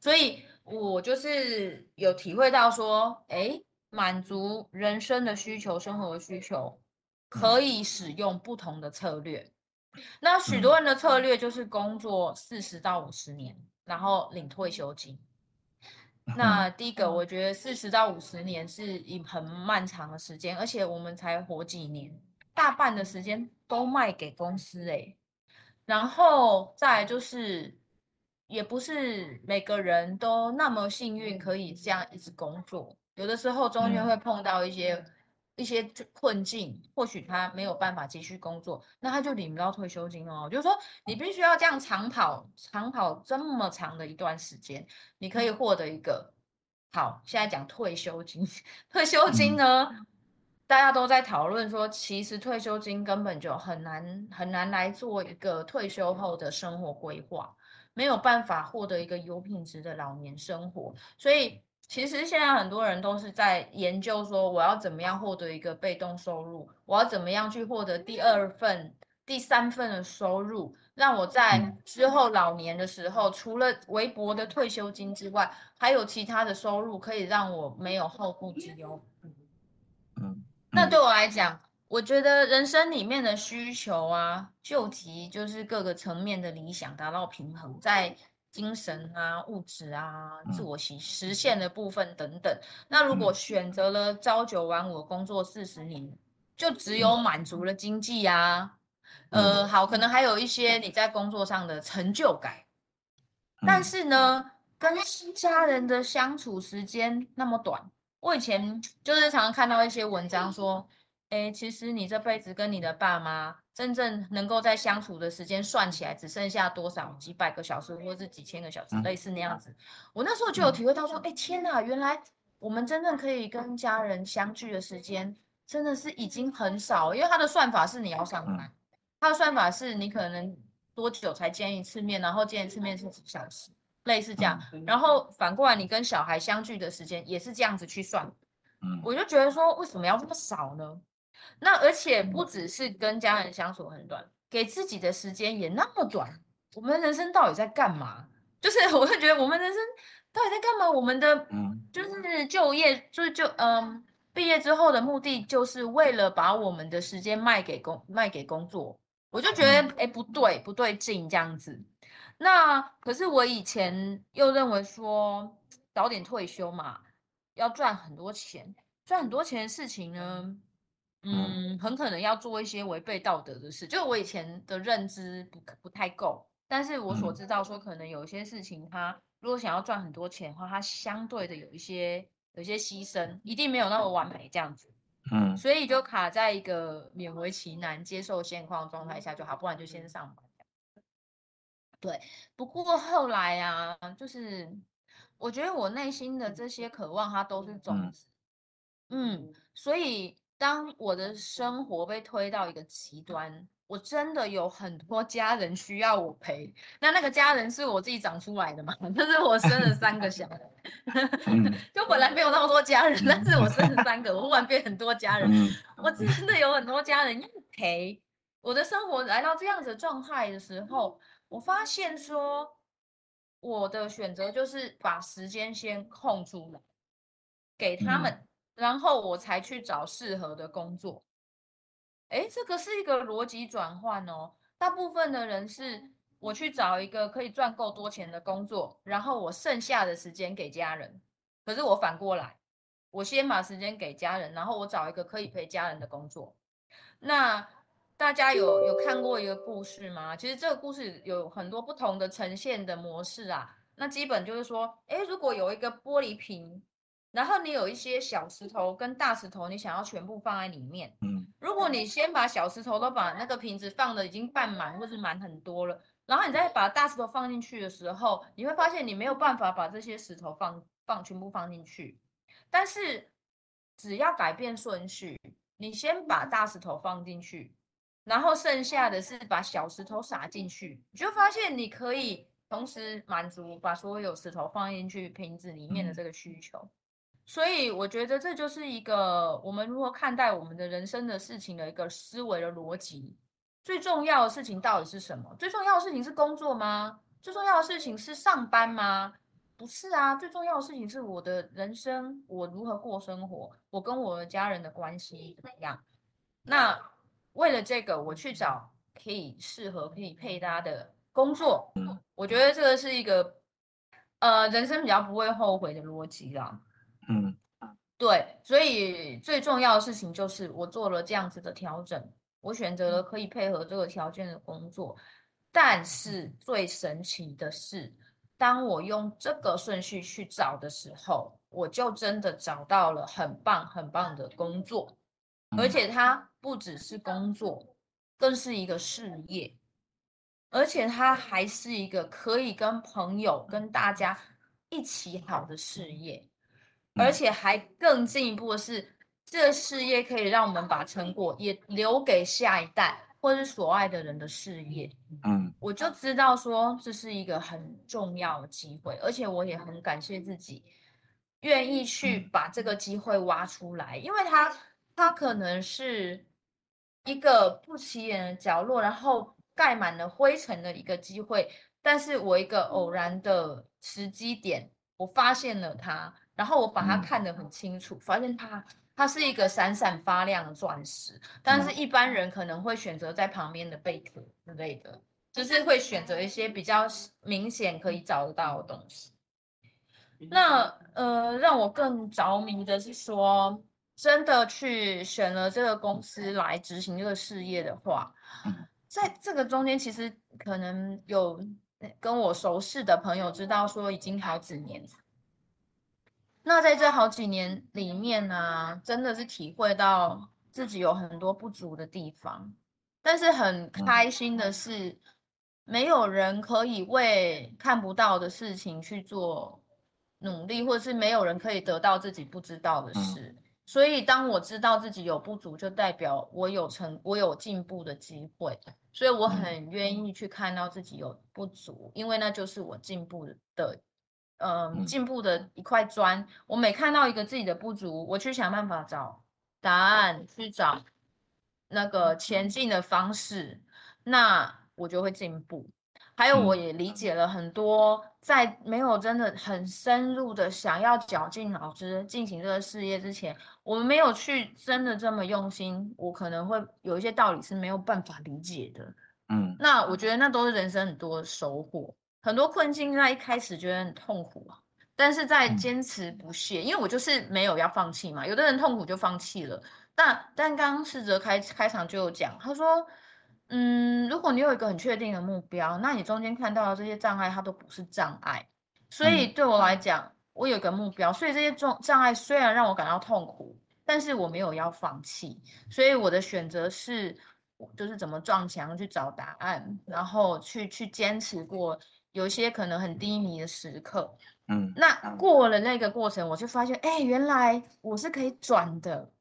所以。我就是有体会到说，哎，满足人生的需求、生活的需求，可以使用不同的策略。那许多人的策略就是工作四十到五十年，然后领退休金。那第一个，我觉得四十到五十年是一很漫长的时间，而且我们才活几年，大半的时间都卖给公司哎。然后再来就是。也不是每个人都那么幸运，可以这样一直工作。有的时候中间会碰到一些、嗯、一些困境，或许他没有办法继续工作，那他就领不到退休金哦。就是说，你必须要这样长跑，长跑这么长的一段时间，你可以获得一个好。现在讲退休金，退休金呢，嗯、大家都在讨论说，其实退休金根本就很难很难来做一个退休后的生活规划。没有办法获得一个有品质的老年生活，所以其实现在很多人都是在研究说，我要怎么样获得一个被动收入，我要怎么样去获得第二份、第三份的收入，让我在之后老年的时候，除了微薄的退休金之外，还有其他的收入可以让我没有后顾之忧。嗯，那对我来讲。我觉得人生里面的需求啊，救急就是各个层面的理想达到平衡，在精神啊、物质啊、自我实实现的部分等等。那如果选择了朝九晚五工作四十年，就只有满足了经济啊，呃，好，可能还有一些你在工作上的成就感，但是呢，跟家人的相处时间那么短。我以前就是常常看到一些文章说。哎，其实你这辈子跟你的爸妈真正能够在相处的时间算起来只剩下多少几百个小时，或者是几千个小时，类似那样子。我那时候就有体会到说，哎，天哪，原来我们真正可以跟家人相聚的时间真的是已经很少，因为他的算法是你要上班，他的算法是你可能多久才见一次面，然后见一次面是几小时，类似这样。然后反过来，你跟小孩相聚的时间也是这样子去算。我就觉得说，为什么要这么少呢？那而且不只是跟家人相处很短，给自己的时间也那么短。我们人生到底在干嘛？就是 我会觉得我们人生到底在干嘛？我们的就是就业，就是就嗯，毕业之后的目的就是为了把我们的时间卖给工卖给工作。我就觉得哎，不对不对劲这样子。那可是我以前又认为说早点退休嘛，要赚很多钱，赚很多钱的事情呢。嗯，很可能要做一些违背道德的事，就我以前的认知不不太够，但是我所知道说，可能有一些事情，他如果想要赚很多钱的话，他相对的有一些有一些牺牲，一定没有那么完美这样子，嗯，所以就卡在一个勉为其难接受现况状态下就好，不然就先上班。对，不过后来啊，就是我觉得我内心的这些渴望，它都是种。子，嗯，所以。当我的生活被推到一个极端，我真的有很多家人需要我陪。那那个家人是我自己长出来的嘛？但是我生了三个小孩，就本来没有那么多家人，但是我生了三个，我忽然变很多家人。我真的有很多家人要陪。我的生活来到这样子的状态的时候，我发现说，我的选择就是把时间先空出来给他们。然后我才去找适合的工作，哎，这个是一个逻辑转换哦。大部分的人是我去找一个可以赚够多钱的工作，然后我剩下的时间给家人。可是我反过来，我先把时间给家人，然后我找一个可以陪家人的工作。那大家有有看过一个故事吗？其实这个故事有很多不同的呈现的模式啊。那基本就是说，哎，如果有一个玻璃瓶。然后你有一些小石头跟大石头，你想要全部放在里面。嗯，如果你先把小石头都把那个瓶子放的已经半满或是满很多了，然后你再把大石头放进去的时候，你会发现你没有办法把这些石头放放全部放进去。但是只要改变顺序，你先把大石头放进去，然后剩下的是把小石头撒进去，你就发现你可以同时满足把所有石头放进去瓶子里面的这个需求。所以我觉得这就是一个我们如何看待我们的人生的事情的一个思维的逻辑。最重要的事情到底是什么？最重要的事情是工作吗？最重要的事情是上班吗？不是啊，最重要的事情是我的人生，我如何过生活，我跟我的家人的关系怎么样？那为了这个，我去找可以适合、可以配搭的工作。我觉得这个是一个呃人生比较不会后悔的逻辑啦。嗯，对，所以最重要的事情就是我做了这样子的调整，我选择了可以配合这个条件的工作。但是最神奇的是，当我用这个顺序去找的时候，我就真的找到了很棒很棒的工作，而且它不只是工作，更是一个事业，而且它还是一个可以跟朋友、跟大家一起好的事业。而且还更进一步的是，这个事业可以让我们把成果也留给下一代或是所爱的人的事业。嗯，我就知道说这是一个很重要的机会，而且我也很感谢自己愿意去把这个机会挖出来，因为它它可能是一个不起眼的角落，然后盖满了灰尘的一个机会，但是我一个偶然的时机点，我发现了它。然后我把它看得很清楚，发现它它是一个闪闪发亮的钻石，但是一般人可能会选择在旁边的贝壳之类的，就是会选择一些比较明显可以找得到的东西。那呃，让我更着迷的是说，真的去选了这个公司来执行这个事业的话，在这个中间其实可能有跟我熟识的朋友知道说，已经好几年。那在这好几年里面呢、啊，真的是体会到自己有很多不足的地方。但是很开心的是，没有人可以为看不到的事情去做努力，或者是没有人可以得到自己不知道的事。所以，当我知道自己有不足，就代表我有成，我有进步的机会。所以，我很愿意去看到自己有不足，因为那就是我进步的，嗯，进步的一块砖。我每看到一个自己的不足，我去想办法找答案，去找那个前进的方式，那我就会进步。还有，我也理解了很多，在没有真的很深入的想要绞尽脑汁进行这个事业之前，我们没有去真的这么用心，我可能会有一些道理是没有办法理解的。嗯，那我觉得那都是人生很多的收获，很多困境在一开始觉得很痛苦啊，但是在坚持不懈，因为我就是没有要放弃嘛。有的人痛苦就放弃了，但但刚刚世哲开开场就有讲，他说。嗯，如果你有一个很确定的目标，那你中间看到的这些障碍，它都不是障碍。所以对我来讲，我有一个目标，所以这些障障碍虽然让我感到痛苦，但是我没有要放弃。所以我的选择是，就是怎么撞墙去找答案，然后去去坚持过有一些可能很低迷的时刻。嗯，那过了那个过程，我就发现，哎，原来我是可以转的。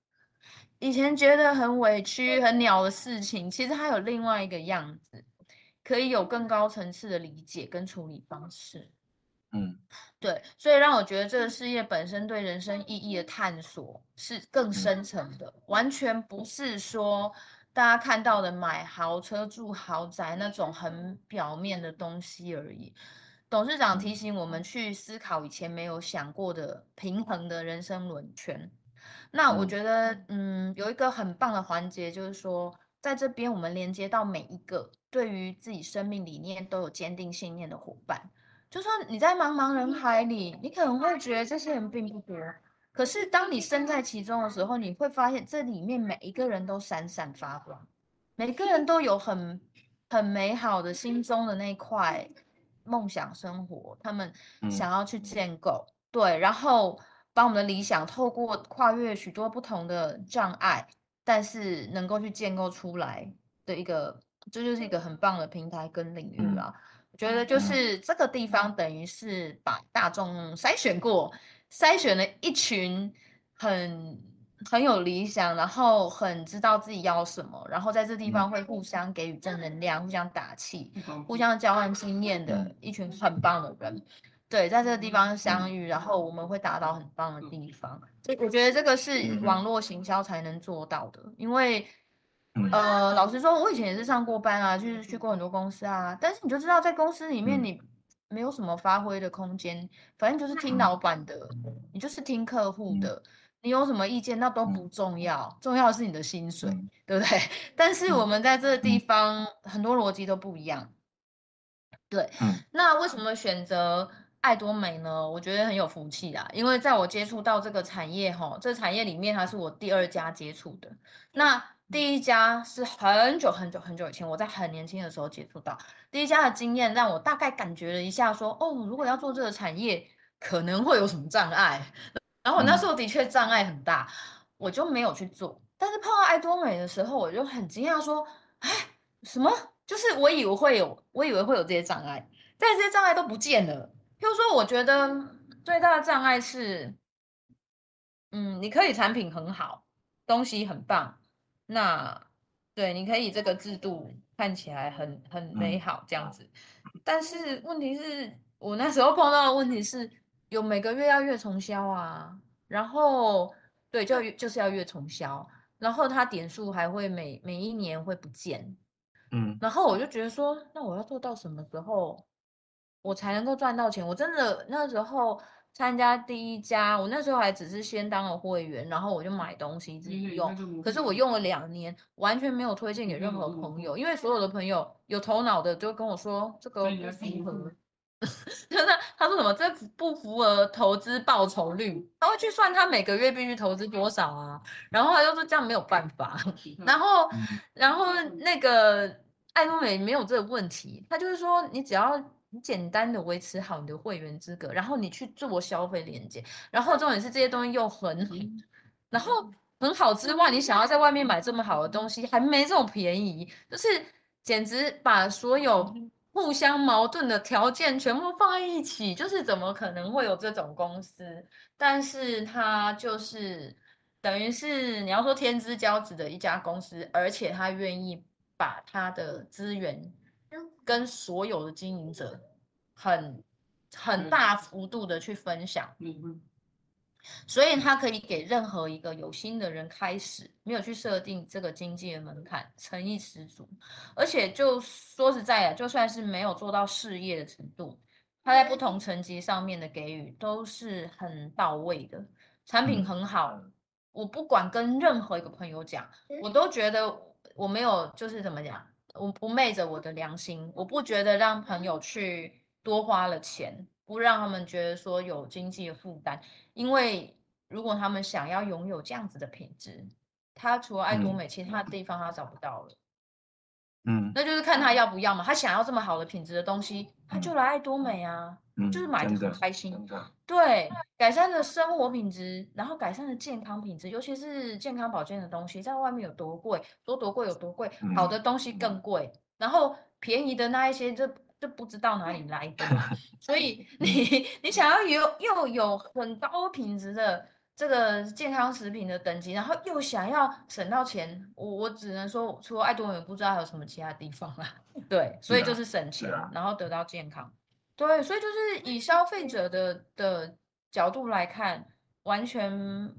以前觉得很委屈、很鸟的事情，其实它有另外一个样子，可以有更高层次的理解跟处理方式。嗯，对，所以让我觉得这个事业本身对人生意义的探索是更深层的，完全不是说大家看到的买豪车、住豪宅那种很表面的东西而已。董事长提醒我们去思考以前没有想过的平衡的人生轮圈。那我觉得，嗯，有一个很棒的环节，就是说，在这边我们连接到每一个对于自己生命理念都有坚定信念的伙伴。就说你在茫茫人海里，你可能会觉得这些人并不多，可是当你身在其中的时候，你会发现这里面每一个人都闪闪发光，每个人都有很很美好的心中的那块梦想生活，他们想要去建构，对，然后。把我们的理想透过跨越许多不同的障碍，但是能够去建构出来的一个，这就，是一个很棒的平台跟领域啊！我觉得就是这个地方等于是把大众筛选过，筛选了一群很很有理想，然后很知道自己要什么，然后在这地方会互相给予正能量、互相打气、互相交换经验的一群很棒的人。对，在这个地方相遇，然后我们会达到很棒的地方。所以我觉得这个是网络行销才能做到的。因为，呃，老实说，我以前也是上过班啊，就是去过很多公司啊。但是你就知道，在公司里面你没有什么发挥的空间，反正就是听老板的，你就是听客户的。你有什么意见那都不重要，重要的是你的薪水，对不对？但是我们在这个地方很多逻辑都不一样。对，那为什么选择？爱多美呢，我觉得很有福气啦，因为在我接触到这个产业哈，这个产业里面它是我第二家接触的，那第一家是很久很久很久以前，我在很年轻的时候接触到，第一家的经验让我大概感觉了一下说，说哦，如果要做这个产业，可能会有什么障碍，然后我那时候的确障碍很大，我就没有去做，但是碰到爱多美的时候，我就很惊讶说，哎，什么？就是我以为会有，我以为会有这些障碍，但这些障碍都不见了。譬如说，我觉得最大的障碍是，嗯，你可以产品很好，东西很棒，那对，你可以这个制度看起来很很美好这样子，但是问题是我那时候碰到的问题是有每个月要月重销啊，然后对，就就是要月重销，然后它点数还会每每一年会不见，嗯，然后我就觉得说，那我要做到什么时候？我才能够赚到钱。我真的那时候参加第一家，我那时候还只是先当了会员，然后我就买东西自己用。可是我用了两年，完全没有推荐给任何朋友，因为所有的朋友有头脑的就跟我说这个不符合，真的，他说什么这不符合投资报酬率，他会去算他每个月必须投资多少啊，然后他就说这样没有办法，然后然后那个爱多美没有这个问题，他就是说你只要。你简单的维持好你的会员资格，然后你去做消费连接，然后重点是这些东西又很好，然后很好之外，你想要在外面买这么好的东西，还没这么便宜，就是简直把所有互相矛盾的条件全部放在一起，就是怎么可能会有这种公司？但是它就是等于是你要说天之骄子的一家公司，而且他愿意把他的资源跟所有的经营者很很大幅度的去分享。所以他可以给任何一个有心的人开始，没有去设定这个经济的门槛，诚意十足。而且就说实在的，就算是没有做到事业的程度，他在不同层级上面的给予都是很到位的，产品很好。我不管跟任何一个朋友讲，我都觉得我没有就是怎么讲，我不昧着我的良心，我不觉得让朋友去多花了钱。不让他们觉得说有经济的负担，因为如果他们想要拥有这样子的品质，他除了爱多美，其他的地方他找不到了。嗯，那就是看他要不要嘛。他想要这么好的品质的东西，他就来爱多美啊，嗯、就是买的很开心。对，改善了生活品质，然后改善了健康品质，尤其是健康保健的东西，在外面有多贵，说多贵有多贵，好的东西更贵，然后便宜的那一些就。就不知道哪里来的，所以你你想要有又有很高品质的这个健康食品的等级，然后又想要省到钱，我我只能说，除了爱多美，不知道还有什么其他地方啦。对，所以就是省钱，然后得到健康。对，所以就是以消费者的的角度来看，完全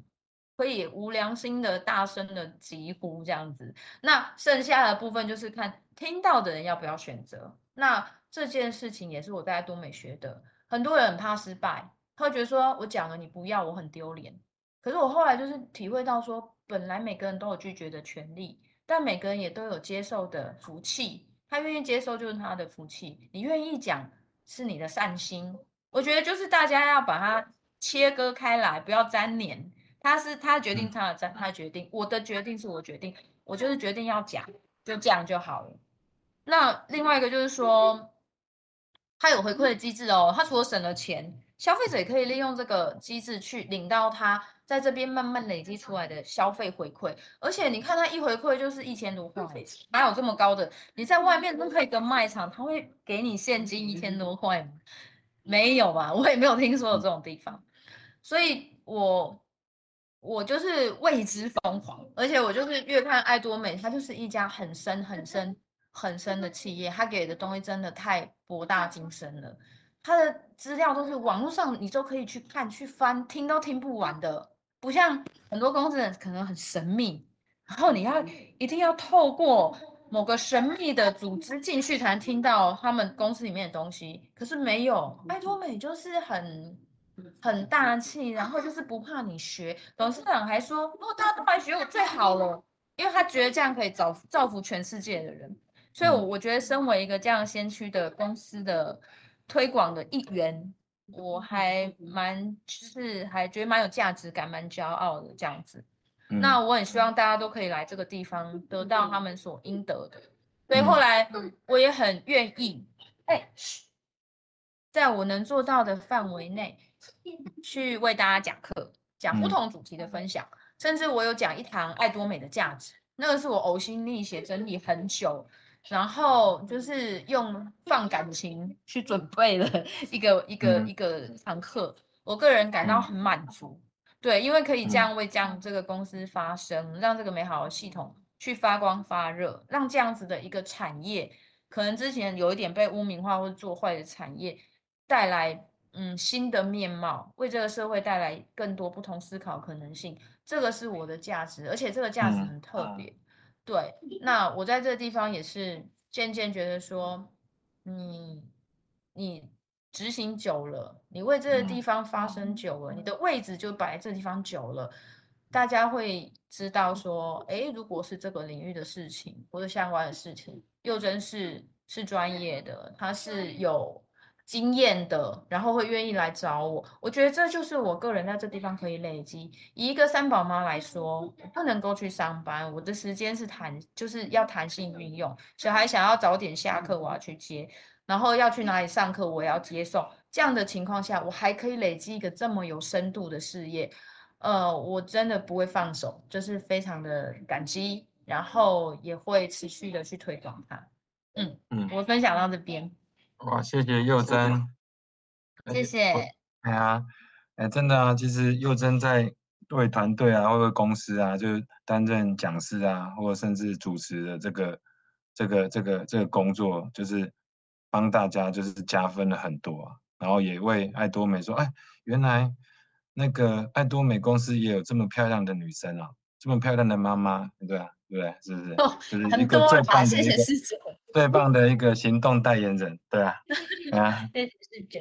可以无良心的大声的疾呼这样子。那剩下的部分就是看听到的人要不要选择。那这件事情也是我在多美学的。很多人很怕失败，他会觉得说我讲了你不要，我很丢脸。可是我后来就是体会到说，本来每个人都有拒绝的权利，但每个人也都有接受的福气。他愿意接受就是他的福气，你愿意讲是你的善心。我觉得就是大家要把它切割开来，不要粘连。他是他决定他的他他决定，我的决定是我决定，我就是决定要讲，就这样就好了。那另外一个就是说。他有回馈的机制哦，他除了省了钱，消费者也可以利用这个机制去领到它在这边慢慢累积出来的消费回馈。而且你看它一回馈就是一千多块，哪有这么高的？你在外面任何一个卖场，他会给你现金一千多块吗？没有吧，我也没有听说有这种地方。所以我我就是为之疯狂，而且我就是越看爱多美，它就是一家很深很深。很深的企业，它给的东西真的太博大精深了。他的资料都是网络上，你都可以去看、去翻，听都听不完的。不像很多公司可能很神秘，然后你要一定要透过某个神秘的组织进去才能听到他们公司里面的东西。可是没有，爱多美就是很很大气，然后就是不怕你学。董事长还说：“如果，大家都来学我最好了，因为他觉得这样可以造造福全世界的人。”所以，我我觉得身为一个这样先驱的公司的推广的一员，我还蛮就是还觉得蛮有价值感，蛮骄傲的这样子。那我很希望大家都可以来这个地方得到他们所应得的。所以后来我也很愿意，哎，在我能做到的范围内，去为大家讲课，讲不同主题的分享，甚至我有讲一堂爱多美的价值，那个是我呕心沥血整理很久。然后就是用放感情去准备了 一个一个一个堂课，我个人感到很满足。对，因为可以这样为这样这个公司发声，让这个美好的系统去发光发热，让这样子的一个产业，可能之前有一点被污名化或者做坏的产业，带来嗯新的面貌，为这个社会带来更多不同思考可能性。这个是我的价值，而且这个价值很特别。对，那我在这个地方也是渐渐觉得说，你你执行久了，你为这个地方发声久了，你的位置就摆在这地方久了，大家会知道说，诶，如果是这个领域的事情或者相关的事情，又真是是专业的，他是有。经验的，然后会愿意来找我，我觉得这就是我个人在这地方可以累积。以一个三宝妈来说，我不能够去上班，我的时间是弹，就是要弹性运用。小孩想要早点下课，我要去接，然后要去哪里上课，我也要接送。这样的情况下，我还可以累积一个这么有深度的事业，呃，我真的不会放手，就是非常的感激，然后也会持续的去推广它。嗯嗯，我分享到这边。哇，谢谢佑真，谢谢。哎呀，哎，真的啊，其实佑真在为团队啊，或者公司啊，就担任讲师啊，或者甚至主持的这个这个这个这个工作，就是帮大家就是加分了很多啊。然后也为爱多美说，哎，原来。那个爱多美公司也有这么漂亮的女生啊，这么漂亮的妈妈，对啊，对不对？是不是？哦、就是一个最棒的一个，最棒的一个行动代言人，对啊，对啊，谢谢世哲，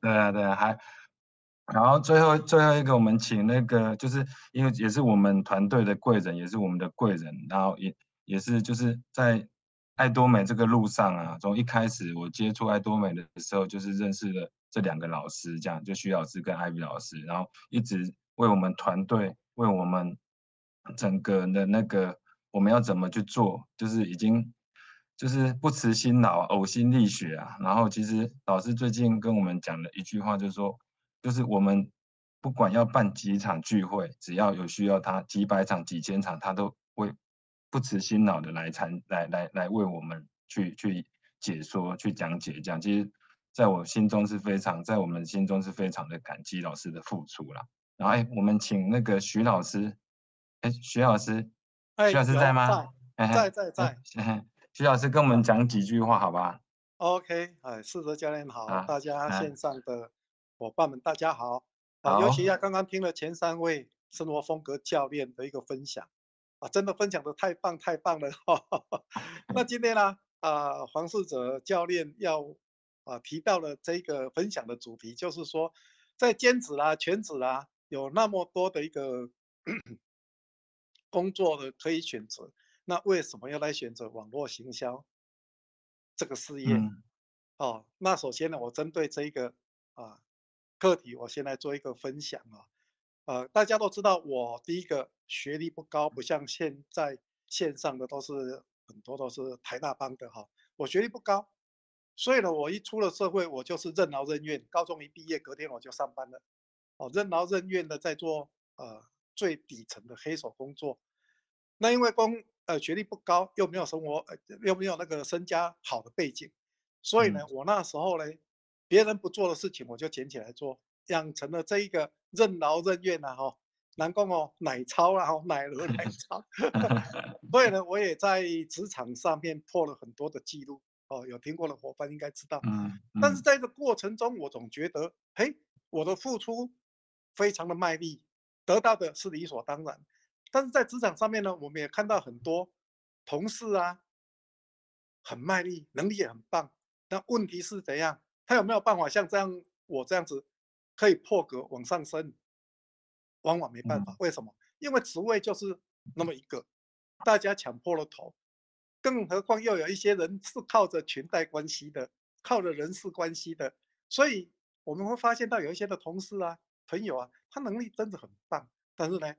对啊，对啊，还，然后最后最后一个，我们请那个，就是因为也是我们团队的贵人，也是我们的贵人，然后也也是就是在爱多美这个路上啊，从一开始我接触爱多美的时候，就是认识了。这两个老师，这样就徐老师跟艾比老师，然后一直为我们团队，为我们整个的那个我们要怎么去做，就是已经就是不辞辛劳，呕心沥血啊。然后其实老师最近跟我们讲的一句话，就是说，就是我们不管要办几场聚会，只要有需要他几百场、几千场，他都会不辞辛劳的来参来来来为我们去去解说、去讲解，这样其实。在我心中是非常，在我们心中是非常的感激老师的付出啦。然后，哎，我们请那个徐老师，哎，徐老师，徐老师在吗？在 在在。徐老师跟我们讲几句话，好吧？OK，哎，四哲教练好，啊、大家线上的伙伴们大家好。啊，尤其啊刚刚听了前三位生活风格教练的一个分享，啊，真的分享的太棒太棒了。那今天呢，啊，黄世哲教练要。啊，提到了这个分享的主题，就是说，在兼职啦、全职啦，有那么多的一个工作的可以选择，那为什么要来选择网络行销这个事业？嗯、哦，那首先呢，我针对这一个啊课题，我先来做一个分享啊。呃，大家都知道，我第一个学历不高，不像现在线上的都是很多都是台大帮的哈，我学历不高。所以呢，我一出了社会，我就是任劳任怨。高中一毕业，隔天我就上班了，哦，任劳任怨的在做呃最底层的黑手工作。那因为工呃学历不高，又没有生活，呃、又没有那个身家好的背景，所以呢，我那时候呢，别人不做的事情，我就捡起来做，养成了这一个任劳任怨啊，哈，南宫哦，奶超啊，哈，奶 鹅奶超。所以呢，我也在职场上面破了很多的记录。哦，有听过的伙伴应该知道。嗯，嗯，但是在这个过程中，我总觉得，嘿，我的付出非常的卖力，得到的是理所当然。但是在职场上面呢，我们也看到很多同事啊，很卖力，能力也很棒。但问题是怎样？他有没有办法像这样我这样子可以破格往上升？往往没办法。为什么？因为职位就是那么一个，大家抢破了头。更何况又有一些人是靠着裙带关系的，靠着人事关系的，所以我们会发现到有一些的同事啊、朋友啊，他能力真的很棒，但是呢，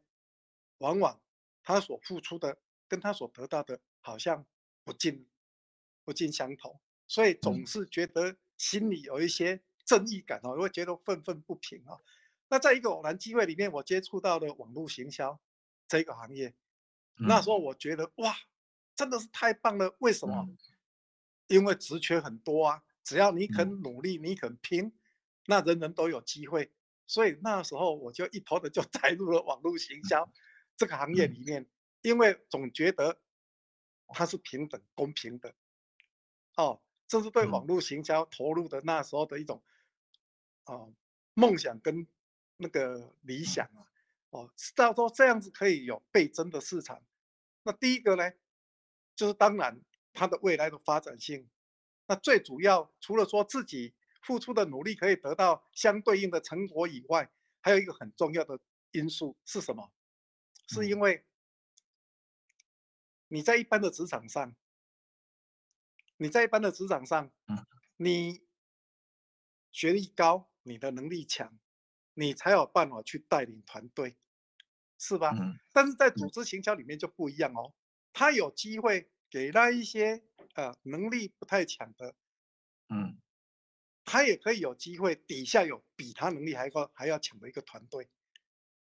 往往他所付出的跟他所得到的好像不尽不尽相同，所以总是觉得心里有一些正义感哦，会觉得愤愤不平啊。那在一个偶然机会里面，我接触到的网络行销这个行业，那时候我觉得哇。真的是太棒了！为什么？因为职缺很多啊，只要你肯努力，你肯拼，那人人都有机会。所以那时候我就一头的就 栽入了网络行销这个行业里面，因为总觉得它是平等、公平的。哦，这是对网络行销投入的那时候的一种哦梦想跟那个理想啊。哦，知道说这样子可以有倍增的市场。那第一个呢？就是当然，它的未来的发展性，那最主要除了说自己付出的努力可以得到相对应的成果以外，还有一个很重要的因素是什么？是因为你在一般的职场上，你在一般的职场上，你学历高，你的能力强，你才有办法去带领团队，是吧？但是在组织行销里面就不一样哦。他有机会给那一些呃能力不太强的，嗯，他也可以有机会底下有比他能力还高还要强的一个团队，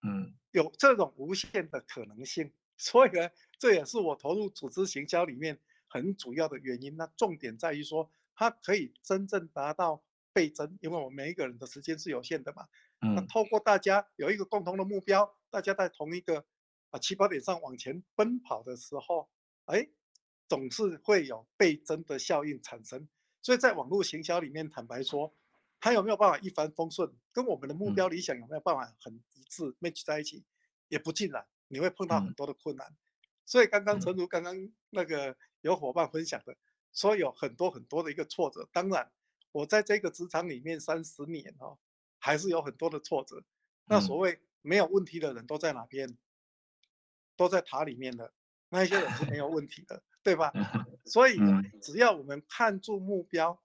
嗯，有这种无限的可能性，所以呢，这也是我投入组织行销里面很主要的原因。那重点在于说，它可以真正达到倍增，因为我们每一个人的时间是有限的嘛。嗯，那透过大家有一个共同的目标，大家在同一个啊起跑点上往前奔跑的时候，哎，总是会有倍增的效应产生。所以在网络行销里面，坦白说，它有没有办法一帆风顺，跟我们的目标理想有没有办法很一致 match 在一起，也不尽然，你会碰到很多的困难。所以刚刚陈如刚刚那个有伙伴分享的，说有很多很多的一个挫折。当然，我在这个职场里面三十年哦。还是有很多的挫折。那所谓没有问题的人都在哪边？都在塔里面的那一些人是没有问题的，对吧？所以只要我们看住目标，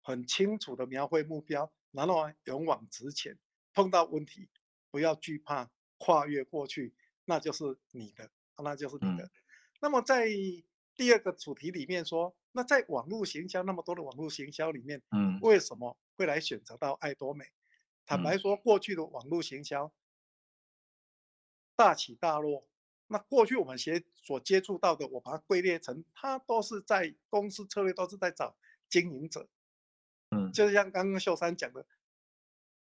很清楚的描绘目标，然后勇往直前，碰到问题不要惧怕，跨越过去，那就是你的，那就是你的。那么在第二个主题里面说，那在网络行销那么多的网络行销里面，嗯，为什么会来选择到爱多美？坦白说，过去的网络行销大起大落。那过去我们学所接触到的，我把它归列成，它都是在公司策略都是在找经营者。嗯，就像刚刚秀山讲的，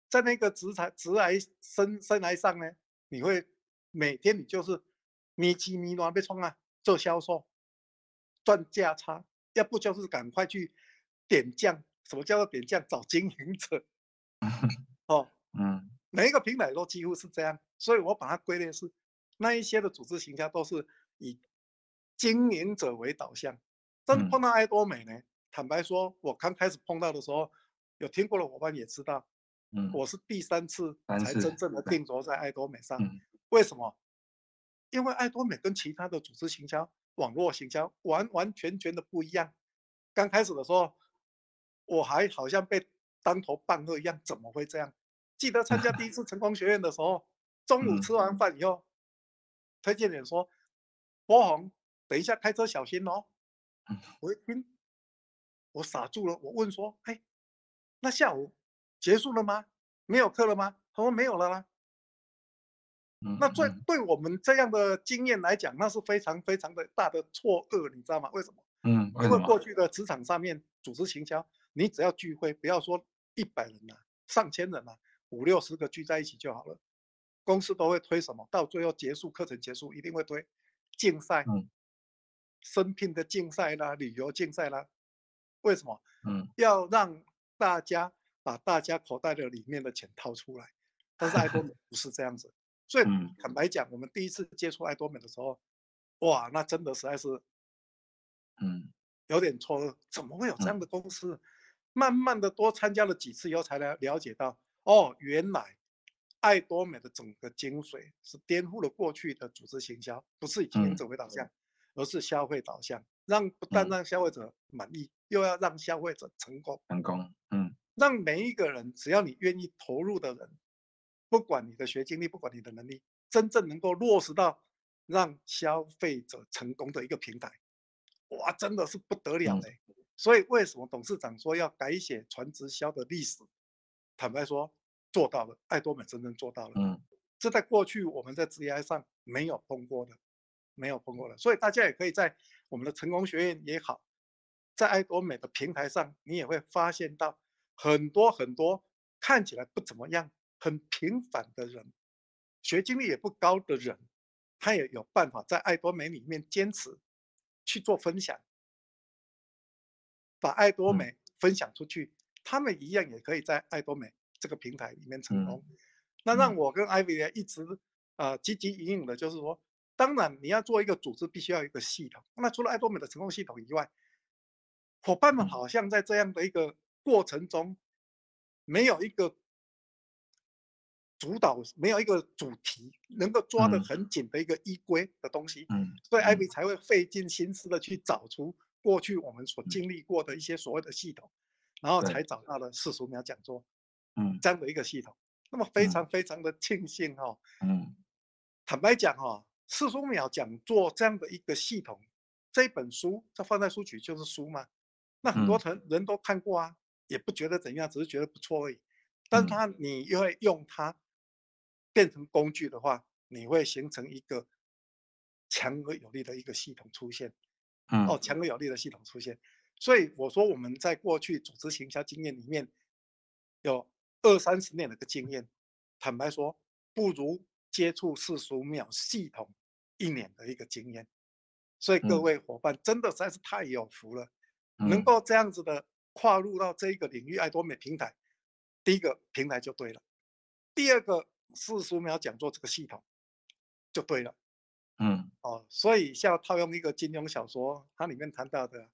在那个职场职涯生生涯上呢，你会每天你就是咪叽咪乱被冲啊，做销售赚价差，要不就是赶快去点将。什么叫做点将？找经营者。哦，嗯，每一个平台都几乎是这样，所以我把它归类是那一些的组织行销都是以经营者为导向。但是碰到爱多美呢，坦白说，我刚开始碰到的时候，有听过的伙伴也知道，嗯，我是第三次才真正的定着在爱多美上。为什么？因为爱多美跟其他的组织行销、网络行销完完全全的不一样。刚开始的时候，我还好像被。当头棒喝一样，怎么会这样？记得参加第一 次成功学院的时候，中午吃完饭以后，推荐人说：“波鸿，等一下开车小心哦。”我一听，我傻住了。我问说：“哎，那下午结束了吗？没有课了吗？”他说：“没有了啦。”那对对我们这样的经验来讲，那是非常非常的大的错愕，你知道吗？为什么？嗯，因为过去的职场上面，组织行销，你只要聚会，不要说。一百人呐、啊，上千人呐、啊，五六十个聚在一起就好了。公司都会推什么？到最后结束，课程结束，一定会推竞赛，嗯，生聘的竞赛啦，旅游竞赛啦。为什么？嗯，要让大家把大家口袋的里面的钱掏出来。但是爱多美 不是这样子，所以坦白讲，我们第一次接触爱多美的时候，哇，那真的实在是，嗯，有点错愕，怎么会有这样的公司？慢慢的多参加了几次以后，才了了解到，哦，原来爱多美的整个精髓是颠覆了过去的组织行销，不是以经营者为导向，而是消费导向，让不但让消费者满意，又要让消费者成功。成功，嗯，让每一个人，只要你愿意投入的人，不管你的学经历，不管你的能力，真正能够落实到让消费者成功的一个平台，哇，真的是不得了嘞。所以，为什么董事长说要改写传直销的历史？坦白说，做到了，爱多美真正做到了。嗯，这在过去我们在 GI 上没有碰过的，没有碰过的。所以大家也可以在我们的成功学院也好，在爱多美的平台上，你也会发现到很多很多看起来不怎么样、很平凡的人，学经历也不高的人，他也有办法在爱多美里面坚持去做分享。把爱多美分享出去，他们一样也可以在爱多美这个平台里面成功。那让我跟 Ivy 一直啊积极引领的就是说，当然你要做一个组织，必须要有一个系统。那除了爱多美的成功系统以外，伙伴们好像在这样的一个过程中，没有一个主导，没有一个主题能够抓得很紧的一个依规的东西。所以 Ivy 才会费尽心思的去找出。过去我们所经历过的一些所谓的系统，然后才找到了四十五秒讲座，嗯，这样的一个系统。那么非常非常的庆幸哈，嗯，坦白讲哈，四十五秒讲座这样的一个系统，这本书这放在书局就是书嘛，那很多人人都看过啊，也不觉得怎样，只是觉得不错而已。但是他你又会用它变成工具的话，你会形成一个强而有力的一个系统出现。嗯，哦，强而有力的系统出现。所以我说我们在过去组织行销经验里面有二三十年的一个经验，坦白说，不如接触四十五秒系统一年的一个经验。所以各位伙伴真的实在是太有福了，嗯、能够这样子的跨入到这一个领域爱多美平台，第一个平台就对了，第二个四十五秒讲座这个系统就对了。嗯，哦，所以像套用一个金庸小说，它里面谈到的。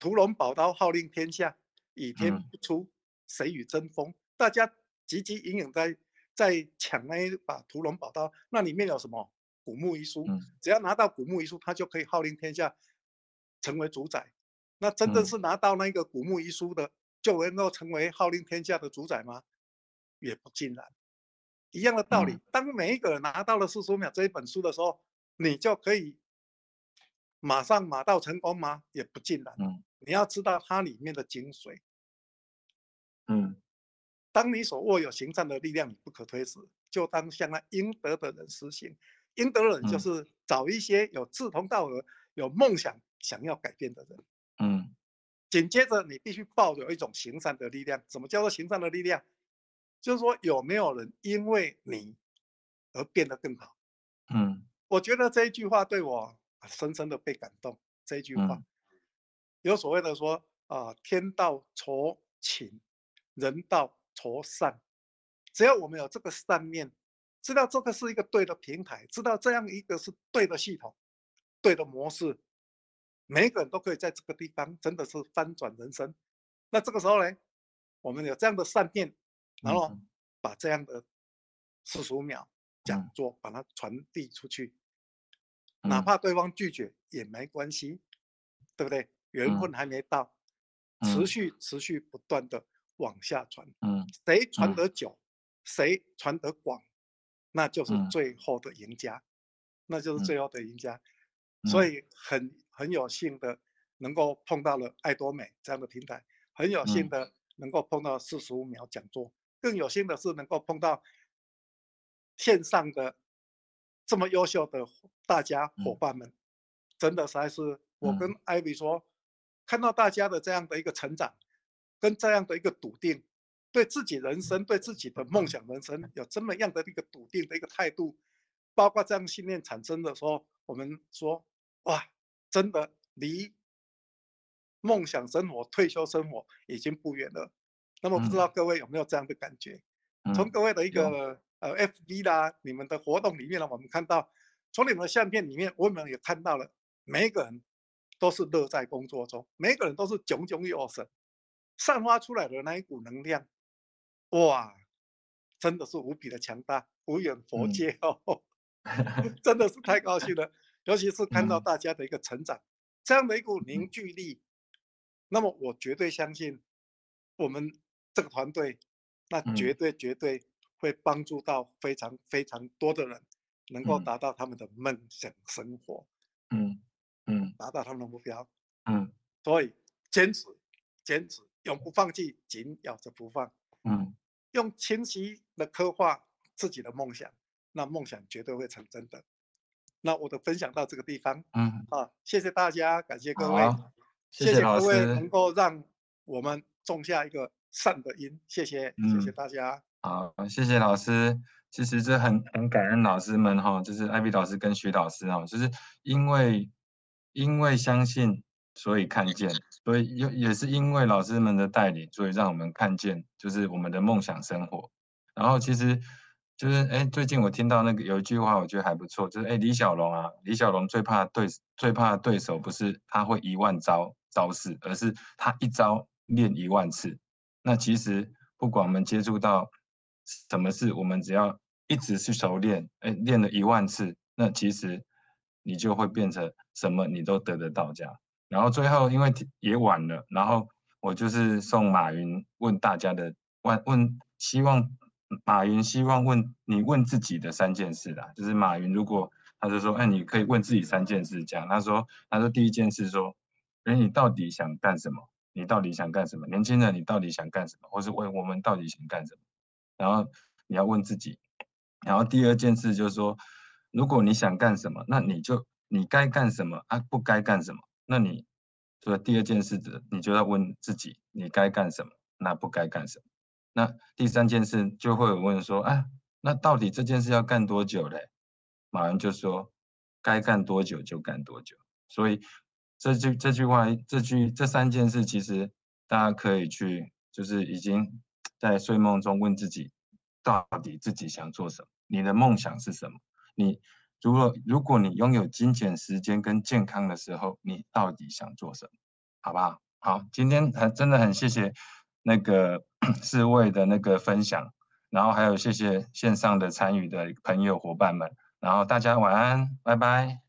屠龙宝刀号令天下，倚天不出，谁与争锋？大家汲汲营营在在抢那一把屠龙宝刀，那里面有什么？古墓遗书，只要拿到古墓遗书，他就可以号令天下，成为主宰。那真正是拿到那个古墓遗书的，就能够成为号令天下的主宰吗？也不尽然。一样的道理，当每一个人拿到了四十五秒这一本书的时候，你就可以马上马到成功吗？也不尽然。你要知道它里面的精髓。嗯，当你所握有行善的力量，你不可推辞，就当向那应得的人施行。应得的人就是找一些有志同道合、有梦想、想要改变的人。嗯，紧接着你必须抱有一种行善的力量。什么叫做行善的力量？就是说有没有人因为你而变得更好？嗯，我觉得这一句话对我深深的被感动。这一句话。嗯有所谓的说啊，天道酬勤，人道酬善。只要我们有这个善念，知道这个是一个对的平台，知道这样一个是对的系统、对的模式，每一个人都可以在这个地方真的是翻转人生。那这个时候呢，我们有这样的善念，然后把这样的四十五秒讲座把它传递出去，哪怕对方拒绝也没关系，对不对？缘分还没到，嗯、持续持续不断的往下传，嗯，谁传得久，谁、嗯、传得广，那就是最后的赢家，嗯、那就是最。后的赢家。嗯、所以很很有幸的能够碰到了爱多美这样的平台，很有幸的能够碰到四十五秒讲座，更有幸的是能够碰到线上的这么优秀的大家伙伴们，嗯、真的实在是我跟艾薇说。看到大家的这样的一个成长，跟这样的一个笃定，对自己人生、对自己的梦想人生有这么样的一个笃定的一个态度，包括这样信念产生的时候，我们说，哇，真的离梦想生活、退休生活已经不远了。那么不知道各位有没有这样的感觉？从各位的一个呃 FB 啦，你们的活动里面呢，我们看到，从你们的相片里面，我们也看到了每一个人。都是乐在工作中，每一个人都是炯炯有神，散发出来的那一股能量，哇，真的是无比的强大，无远佛界哦，嗯、真的是太高兴了。尤其是看到大家的一个成长，嗯、这样的一股凝聚力，那么我绝对相信，我们这个团队，那绝对绝对会帮助到非常非常多的人，能够达到他们的梦想生活。嗯。嗯，达到他们的目标，嗯，所以坚持，坚持，永不放弃，紧咬着不放，嗯，用清晰的刻画自己的梦想，那梦想绝对会成真的。那我的分享到这个地方，嗯，啊，谢谢大家，感谢各位，谢谢各位能够让我们种下一个善的因，谢谢，谢谢大家。好，谢谢老师。其实这很很感恩老师们哈，就是艾比老师跟徐老师哈，就是因为。因为相信，所以看见，所以也也是因为老师们的带领，所以让我们看见，就是我们的梦想生活。然后其实就是，哎，最近我听到那个有一句话，我觉得还不错，就是，哎，李小龙啊，李小龙最怕对最怕对手不是他会一万招招式，而是他一招练一万次。那其实不管我们接触到什么事，我们只要一直去熟练，哎，练了一万次，那其实。你就会变成什么，你都得得到这样。然后最后因为也晚了，然后我就是送马云问大家的问问，希望马云希望问你问自己的三件事啦。就是马云如果他就说，哎，你可以问自己三件事这样。他说，他说第一件事说，哎，你到底想干什么？你到底想干什么？年轻人，你到底想干什么？或是问我们到底想干什么？然后你要问自己。然后第二件事就是说，如果你想干什么，那你就你该干什么啊？不该干什么？那你所以第二件事的，你就要问自己，你该干什么？那不该干什么？那第三件事就会有问说，啊，那到底这件事要干多久嘞？马上就说，该干多久就干多久。所以这句这句话，这句这三件事，其实大家可以去，就是已经在睡梦中问自己，到底自己想做什么？你的梦想是什么？你如果如果你拥有金钱、时间跟健康的时候，你到底想做什么？好不好？好，今天很真的很谢谢那个 四位的那个分享，然后还有谢谢线上的参与的朋友伙伴们，然后大家晚安，拜拜。